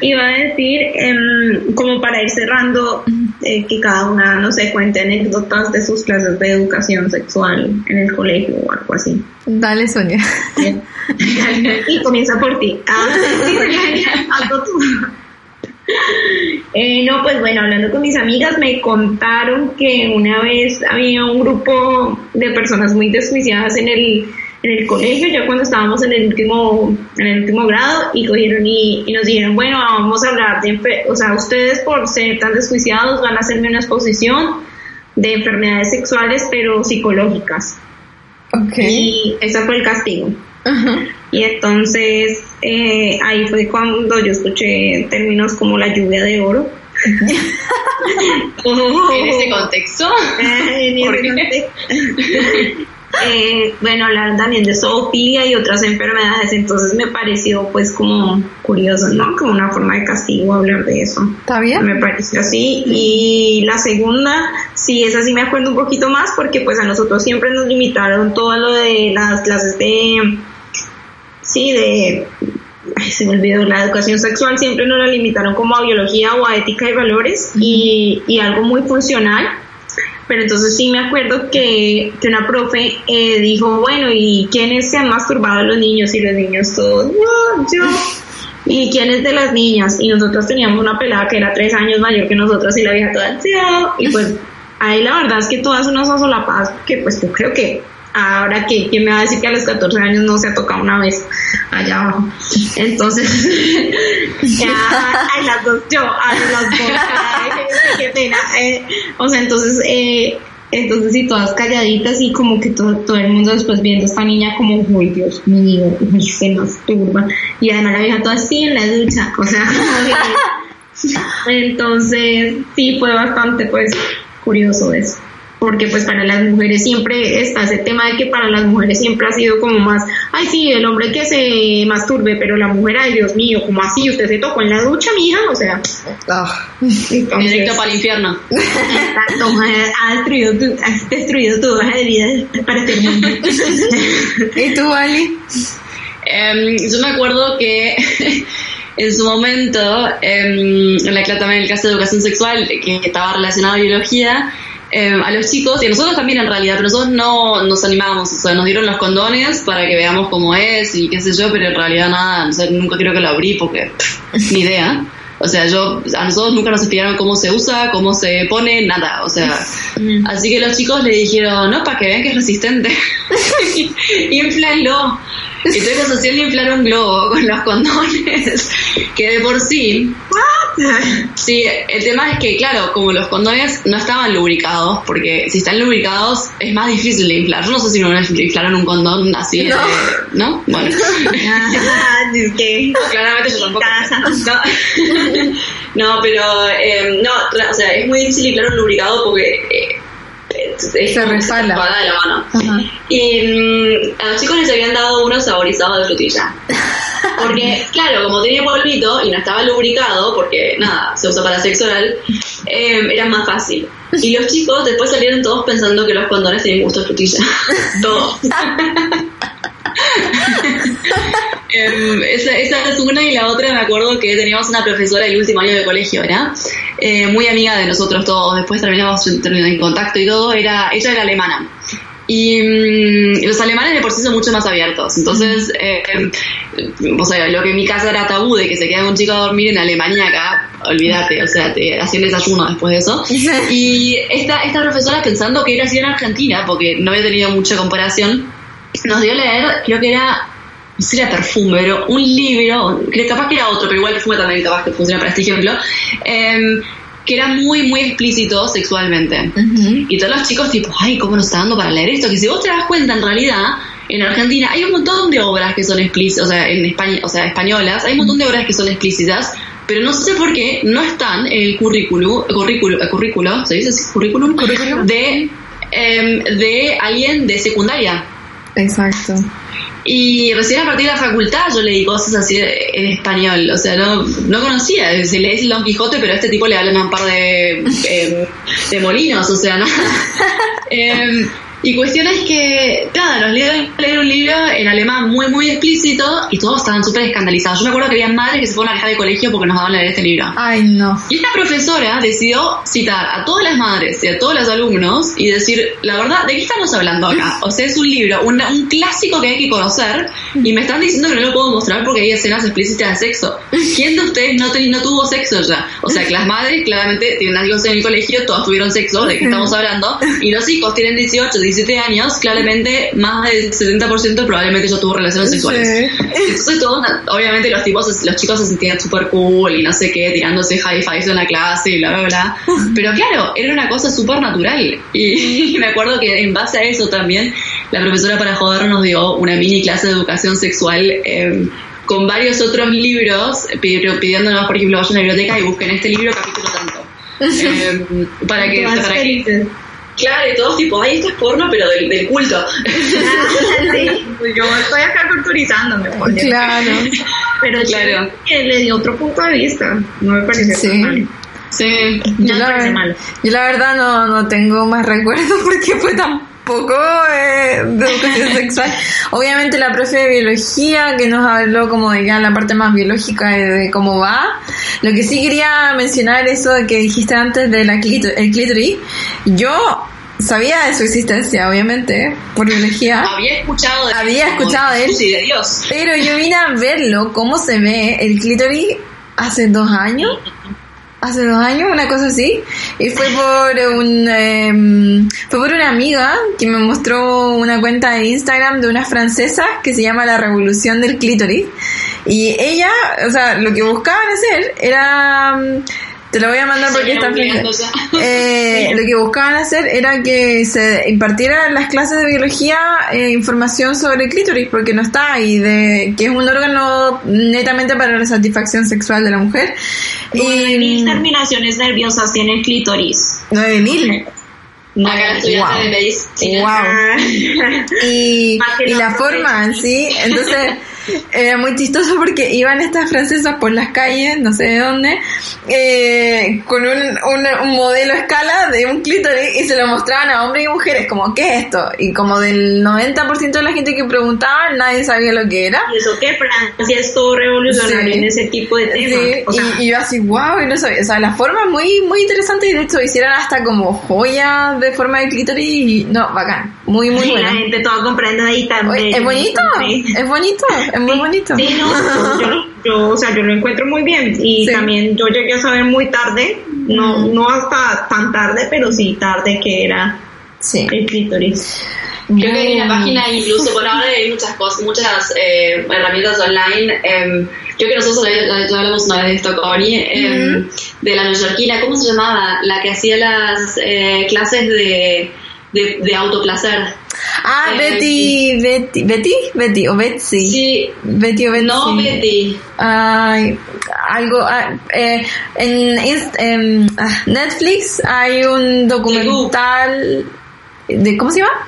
Iba a decir, em, como para ir cerrando, eh, que cada una, no sé, cuente anécdotas de sus clases de educación sexual en el colegio o algo así. Dale, Sonia. [laughs] [laughs] y comienza por ti. Ah, sí. Eh, no, pues bueno, hablando con mis amigas, me contaron que una vez había un grupo de personas muy desjuiciadas en el, en el colegio, ya cuando estábamos en el último, en el último grado, y cogieron y, y nos dijeron, bueno, vamos a hablar de, o sea, ustedes por ser tan desjuiciados van a hacerme una exposición de enfermedades sexuales, pero psicológicas. Ok. Y ese fue el castigo. Ajá. Y entonces eh, ahí fue cuando yo escuché términos como la lluvia de oro. [laughs] En ese contexto. Eh, en ¿Por ese qué? contexto. [laughs] Eh, bueno, hablaron también de zoofilia y otras enfermedades, entonces me pareció pues como curioso, ¿no? Como una forma de castigo hablar de eso. ¿Está bien? Me pareció así. Y la segunda, sí, esa sí me acuerdo un poquito más porque pues a nosotros siempre nos limitaron todo lo de las clases de, sí, de, ay, se me olvidó, la educación sexual siempre nos la limitaron como a biología o a ética y valores y, y algo muy funcional. Pero entonces sí me acuerdo que, que una profe eh, dijo, bueno, ¿y quiénes se han masturbado los niños? Y los niños todos, no, yo. [laughs] ¿Y quién es de las niñas? Y nosotros teníamos una pelada que era tres años mayor que nosotros y la vieja toda, "Chao". Y pues ahí la verdad es que todas unas solapadas, que pues yo creo que ahora que ¿quién me va a decir que a los 14 años no se ha tocado una vez allá abajo. Entonces, [laughs] ya, ay, las dos, yo, ay, las dos, eh, o sea, entonces, eh, entonces sí, todas calladitas y como que todo, todo el mundo después viendo a esta niña como, uy, Dios mío, se masturba. Y además la vieja toda así en la ducha, o sea, [laughs] entonces sí fue bastante pues curioso eso. Porque pues para las mujeres siempre está ese tema de que para las mujeres siempre ha sido como más, ay sí, el hombre que se masturbe, pero la mujer, ay Dios mío, como así? ¿Usted se tocó en la ducha, mija? O sea, Ah. entonces, Directo para el infierno. Exacto, ha destruido tu, has destruido tu hoja de vida para ser mujer. ¿Y tú, Ali? Em, yo me acuerdo que [laughs] en su momento, em, en la clase también el caso de educación sexual, que estaba relacionado a biología, em, a los chicos, y a nosotros también en realidad, pero nosotros no nos animamos, o sea, nos dieron los condones para que veamos cómo es y qué sé yo, pero en realidad nada, o sea, nunca creo que lo abrí porque pff, ni idea. O sea, yo, a nosotros nunca nos explicaron cómo se usa, cómo se pone, nada. O sea, así que los chicos le dijeron, no, para que vean que es resistente. [laughs] Inflalo. Y tuvimos opción de inflar un globo con los condones, que de por sí [laughs] Sí, el tema es que, claro, como los condones no estaban lubricados, porque si están lubricados es más difícil de inflar. Yo no sé si me inflaron un condón así, No. de- ¿no? Bueno. [laughs] Claramente yo tampoco. No, [laughs] No, pero eh, no, o sea, es muy difícil inflar un lubricado porque eh, Se resbala. te resbala de la mano. Ajá. Y mm, a los chicos les habían dado uno saborizado de frutilla. [laughs] Porque, claro, como tenía polvito y no estaba lubricado, porque nada, se usa para sexo oral, eh, era más fácil. Y los chicos después salieron todos pensando que los condones tienen gusto de frutilla. [laughs] todos. [laughs] Em, esa, esa es una y la otra me acuerdo que teníamos una profesora del último año de colegio, ¿era? Eh, muy amiga de nosotros todos, después terminamos en, en contacto y todo, era, ella era alemana. Y mm, los alemanes de por sí son mucho más abiertos, entonces, eh, o sea, lo que en mi casa era tabú de que se queda un chico a dormir en Alemania acá, olvídate, o sea, te hacían desayuno después de eso. [laughs] Y esta, esta profesora pensando que era así en Argentina, porque no había tenido mucha comparación, nos dio a leer, creo que era, no sé si era perfume, pero un libro, que capaz que era otro, pero igual perfume también capaz que funciona para este ejemplo, em, que era muy, muy explícito sexualmente. Y todos los chicos tipo, ay, ¿cómo nos está dando para leer esto? Que si vos te das cuenta, en realidad, en Argentina hay un montón de obras que son explícitas, o sea, en España, o sea, españolas, hay un montón de obras que son explícitas, pero no sé por qué no están en el currículo, currículo, eh, currículo, ¿se dice así? Currículum, Currículum. de, em, de alguien de secundaria. Exacto. Y recién a partir de la facultad yo leí cosas así en español, o sea, no, no conocía, se lees el Don Quijote, pero a este tipo le hablan a un par de, eh, de molinos, o sea, ¿no? [laughs] Em, y cuestión es que, nos dieron a leer un libro en alemán muy, muy explícito y todos estaban súper escandalizados. Yo me acuerdo que había madres que se fueron a dejar de colegio porque nos daban leer este libro. Ay, no. Y esta profesora decidió citar a todas las madres y a todos los alumnos y decir, la verdad, ¿de qué estamos hablando acá? [laughs] O sea, es un libro, una- un clásico que hay que conocer y me están diciendo que no lo puedo mostrar porque hay escenas explícitas de sexo. ¿Quién de ustedes no, ten- no tuvo sexo ya? O sea, que las madres claramente tienen hijos en el colegio, todos tuvieron sexo, ¿de qué estamos hablando? Y los hijos tienen 18, 17 años, claramente más del 70% probablemente ya tuvo relaciones sexuales. Sí. Entonces todos, obviamente los tipos, los chicos se sentían súper cool y no sé qué, tirándose high fives en la clase y bla, bla, bla. [laughs] Pero claro, era una cosa súper natural. Y, [laughs] me acuerdo que en base a eso también, la profesora para joder nos dio una mini clase de educación sexual eh, con varios otros libros, pi- pidiéndonos, por ejemplo, vayan a la biblioteca y busquen este libro capítulo tanto. [laughs] Eh, para que, para. Claro, y todos tipo, ay, esto es porno, pero del, del culto. [laughs] Sí, yo estoy acá culturizándome, porque- Claro. pero Claro. que le dio otro punto de vista. No me parece Sí. mal. Sí. Yo la, mal. yo la verdad no, no tengo más recuerdos [laughs] porque fue tan poco eh, de educación [laughs] sexual. Obviamente la profe de biología que nos habló como de ya la parte más biológica de, de cómo va. Lo que sí quería mencionar eso que dijiste antes de la clítor- el clítoris. Yo sabía de su existencia, obviamente, por biología. Había escuchado de Había escuchado de él. Sí, de Dios. Pero yo vine a verlo, cómo se ve el clítoris hace dos años. Hace dos años, una cosa así. Y fue por un, em, fue por una amiga que me mostró una cuenta de Instagram de unas francesas que se llama La Revolución del Clítoris. Y ella, o sea, lo que buscaban hacer era, mm, te lo voy a mandar porque está. [laughs] Eh, lo que buscaban hacer era que se impartiera en las clases de biología eh, información sobre el clítoris, porque no está ahí, de, que es un órgano netamente para la satisfacción sexual de la mujer. Nueve mil Y terminaciones nerviosas tiene el clítoris. 9000. No, Acá la estudiante wow. de medicina. Wow. Y, [laughs] y la forma sí, entonces [laughs] era muy chistoso porque iban estas francesas por las calles, no sé de dónde, eh, con un, un, un modelo a escala de un clítoris y se lo mostraban a hombres y mujeres, como, ¿qué es esto? Y como del 90% de la gente que preguntaba, nadie sabía lo que era. Y eso que Francia es todo revolucionario Sí. en ese tipo de Sí, temas. o sea, y, y yo así, wow, y no sabía, o sea, la forma es muy, muy interesante y de hecho hicieron hasta como joya de forma de clítoris y no, bacán, muy, muy y la gente toda comprando ahí también. Es bonito, Sí. es bonito, [laughs] es muy bonito. Sí, no, [laughs] yo, lo- yo, o sea, yo lo encuentro muy bien y Sí. también yo llegué a saber muy tarde, no, no hasta tan tarde, pero sí tarde que era Sí. el clítoris. Creo que hay una página incluso, por ahora hay muchas cosas, muchas eh, herramientas online. Eh, creo que nosotros ya hablamos una vez de esto, Connie, eh, de la neoyorquina, ¿cómo se llamaba? La que hacía las eh, clases de, de, de autoplacer. Ah, Eh, Betty, Betty, Betty, Betty o Betsy. Sí, Betty o Betsy. no Betty. Ay, algo. ah, eh, en Inst- em, ah, Netflix hay un documental de ¿cómo se llama?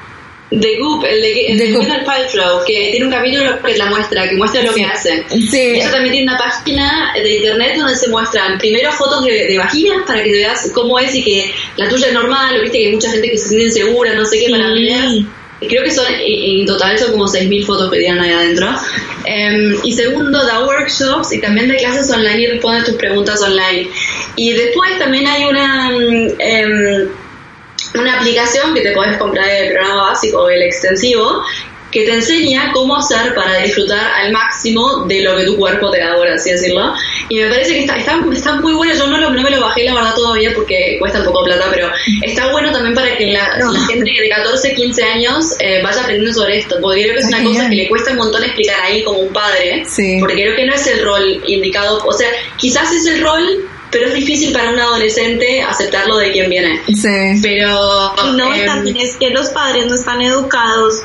The Goop, el de, el de. Gwyneth Paltrow, que tiene un capítulo que la muestra, que muestra lo que hace. Sí. Ella también tiene una página de internet donde se muestran primero fotos de, de vaginas para que veas cómo es y que la tuya es normal, o viste que hay mucha gente que se siente insegura, no sé qué, para veas. Creo que son, en total son como 6.000 fotos que tienen ahí adentro. Em, y segundo, da workshops y también da clases online y responde tus preguntas online. Y después también hay una... em, una aplicación que te podés comprar el programa básico o el extensivo que te enseña cómo hacer para disfrutar al máximo de lo que tu cuerpo te da, por así decirlo. Y me parece que está, está, está muy bueno, yo no, lo- no me lo bajé la verdad todavía porque cuesta un poco plata, pero está bueno también para que la, No. la gente de 14, 15 años eh, vaya aprendiendo sobre esto, porque creo que es Está una cosa que le cuesta un montón explicar ahí como un padre, Sí. porque creo que no es el rol indicado, o sea, quizás es el rol, pero es difícil para un adolescente aceptarlo de quien viene. Sí. Pero no, em, también es que los padres no están educados,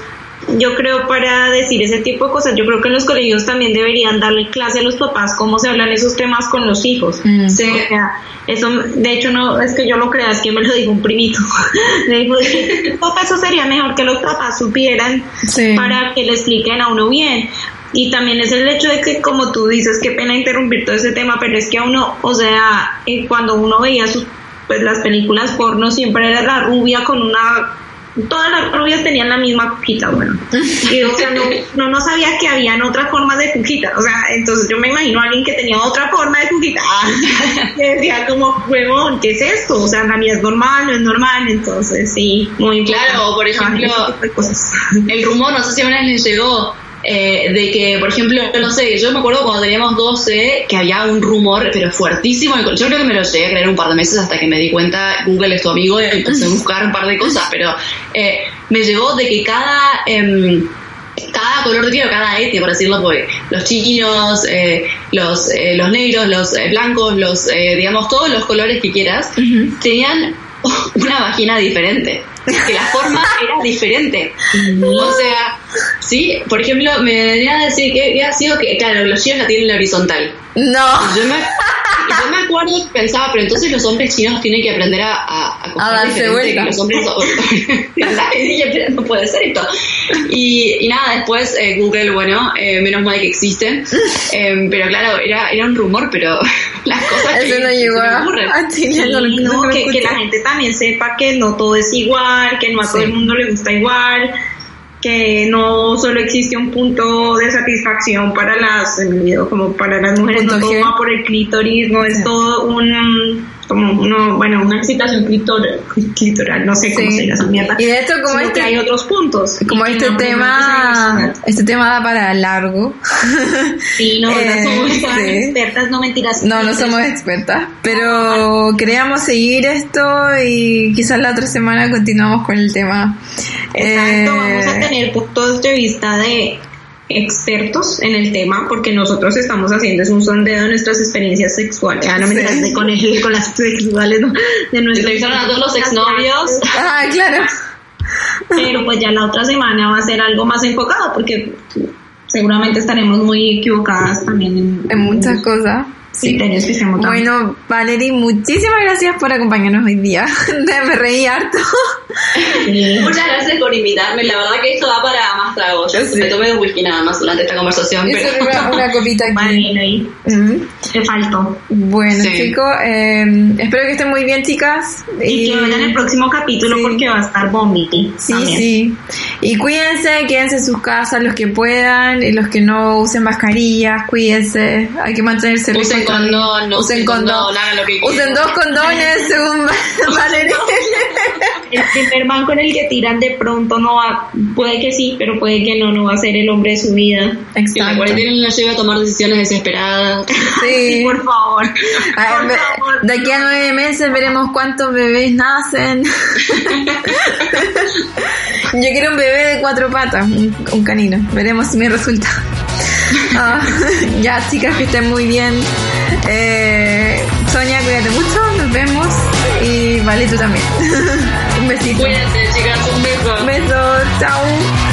yo creo, para decir ese tipo de cosas. Yo creo que en los colegios también deberían darle clase a los papás cómo se hablan esos temas con los hijos. Mm. Sí. O sea, eso, de hecho, no es que yo lo crea, es que me lo dijo un primito. [laughs] Me dijo, papá, eso sería mejor que los papás supieran Sí. para que le expliquen a uno bien. Y también es el hecho de que, como tú dices, qué pena interrumpir todo ese tema, pero es que a uno, o sea, eh, cuando uno veía sus, pues las películas porno, siempre era la rubia con una... Todas las rubias tenían la misma cuquita, bueno. [laughs] Y, o sea, no, no, no sabía que habían otras formas de cuquita. O sea, entonces yo me imagino a alguien que tenía otra forma de cuquita. [laughs] que decía como, huevón, ¿qué es esto? O sea, la mía es normal, no es normal. Entonces, sí, muy Claro, por ejemplo, Ah, el rumor, no sé si a una vez les llegó, eh, de que, por ejemplo, no sé, yo me acuerdo cuando teníamos 12 que había un rumor, pero fuertísimo. Yo creo que me lo llegué a creer un par de meses hasta que me di cuenta, Google es tu amigo y empecé a [laughs] buscar un par de cosas, pero eh, me llegó de que cada... em, cada color de piel, o cada etnia, por decirlo, porque los chinos, eh, los, eh, los negros, los eh, blancos, los, eh, digamos, todos los colores que quieras, tenían [laughs] una vagina diferente. Que la forma era diferente. [laughs] O sea, sí, por ejemplo, me venía a decir que había sido que, claro, los chinos la tienen la horizontal. No. Yo me, yo me acuerdo que pensaba, pero entonces los hombres chinos tienen que aprender a, a, coger darse vuelta. que los hombres. ¿Verdad? Y dije, pero no puede ser esto. Y, y nada, después eh, Google, bueno, eh, menos mal que existe. [laughs] Eh, pero claro, era, era un rumor, pero [laughs] las cosas que Eso no se llegó a, ocurren. [laughs] a Chile. No, no, no que, que la gente también sepa que no todo es igual, que no a todo el mundo le gusta igual, que no solo existe un punto de satisfacción para las, como para las mujeres, Punto no todo va por el clítoris, no es todo un, como uno, bueno, una excitación clitoral, clitoral no sé cómo se llama esa mierda. Y de hecho, como este- que hay otros puntos. Como este no, tema, no, este tema da para largo. Sí, no. Eh, [laughs] somos sí. expertas, no mentiras. No, no somos expertas, pero queríamos seguir esto y quizás la otra semana continuamos con el tema. Exacto, vamos a Eh, tener puntos de vista de expertos en el tema, porque nosotros estamos haciendo es un sondeo de nuestras experiencias sexuales, ah, no me Sí. con, el, con las sexuales, ¿no? de nuestros a todos los exnovios. Ah, claro. pero pues ya la otra semana va a ser algo más enfocado, porque seguramente estaremos muy equivocadas también en, En muchas cosas. Sí. criterios que dando. Bueno, Valerie, muchísimas gracias por acompañarnos hoy día. [laughs] Me reí harto. Muchas gracias por invitarme. La verdad que esto da para más tragos. Yo Sí. me tomé un whisky nada más durante esta conversación. Pero... era una copita aquí. Mm. te faltó. Bueno, Sí. chicos, eh, espero que estén muy bien, chicas. Y que vayan el próximo capítulo Sí. porque va a estar bombiti. Sí, sí. Y cuídense, quédense en sus casas los que puedan y los que no usen mascarillas, cuídense. Hay que mantenerse Usen lejos. condón, no usen usen condón. condón, hagan lo que Usen dos condones [laughs] según Valeria. El primer man con el que tiran de pronto no va, puede que sí, pero puede que no, no va a ser el hombre de su vida. Que la Exacto. cuarentena no lleve a tomar decisiones desesperadas. Sí. [laughs] por favor. A Por ver, favor. de aquí a nueve meses veremos cuántos bebés nacen. [laughs] Yo quiero un bebé de cuatro patas, un, un canino. Veremos si me resulta. [laughs] Ah, ya, chicas, que estén muy bien. Eh, Sonia, cuídate mucho. Nos vemos. Y vale, tú también. [laughs] un besito. Cuídate, chicas, un beso. Un beso. Chao.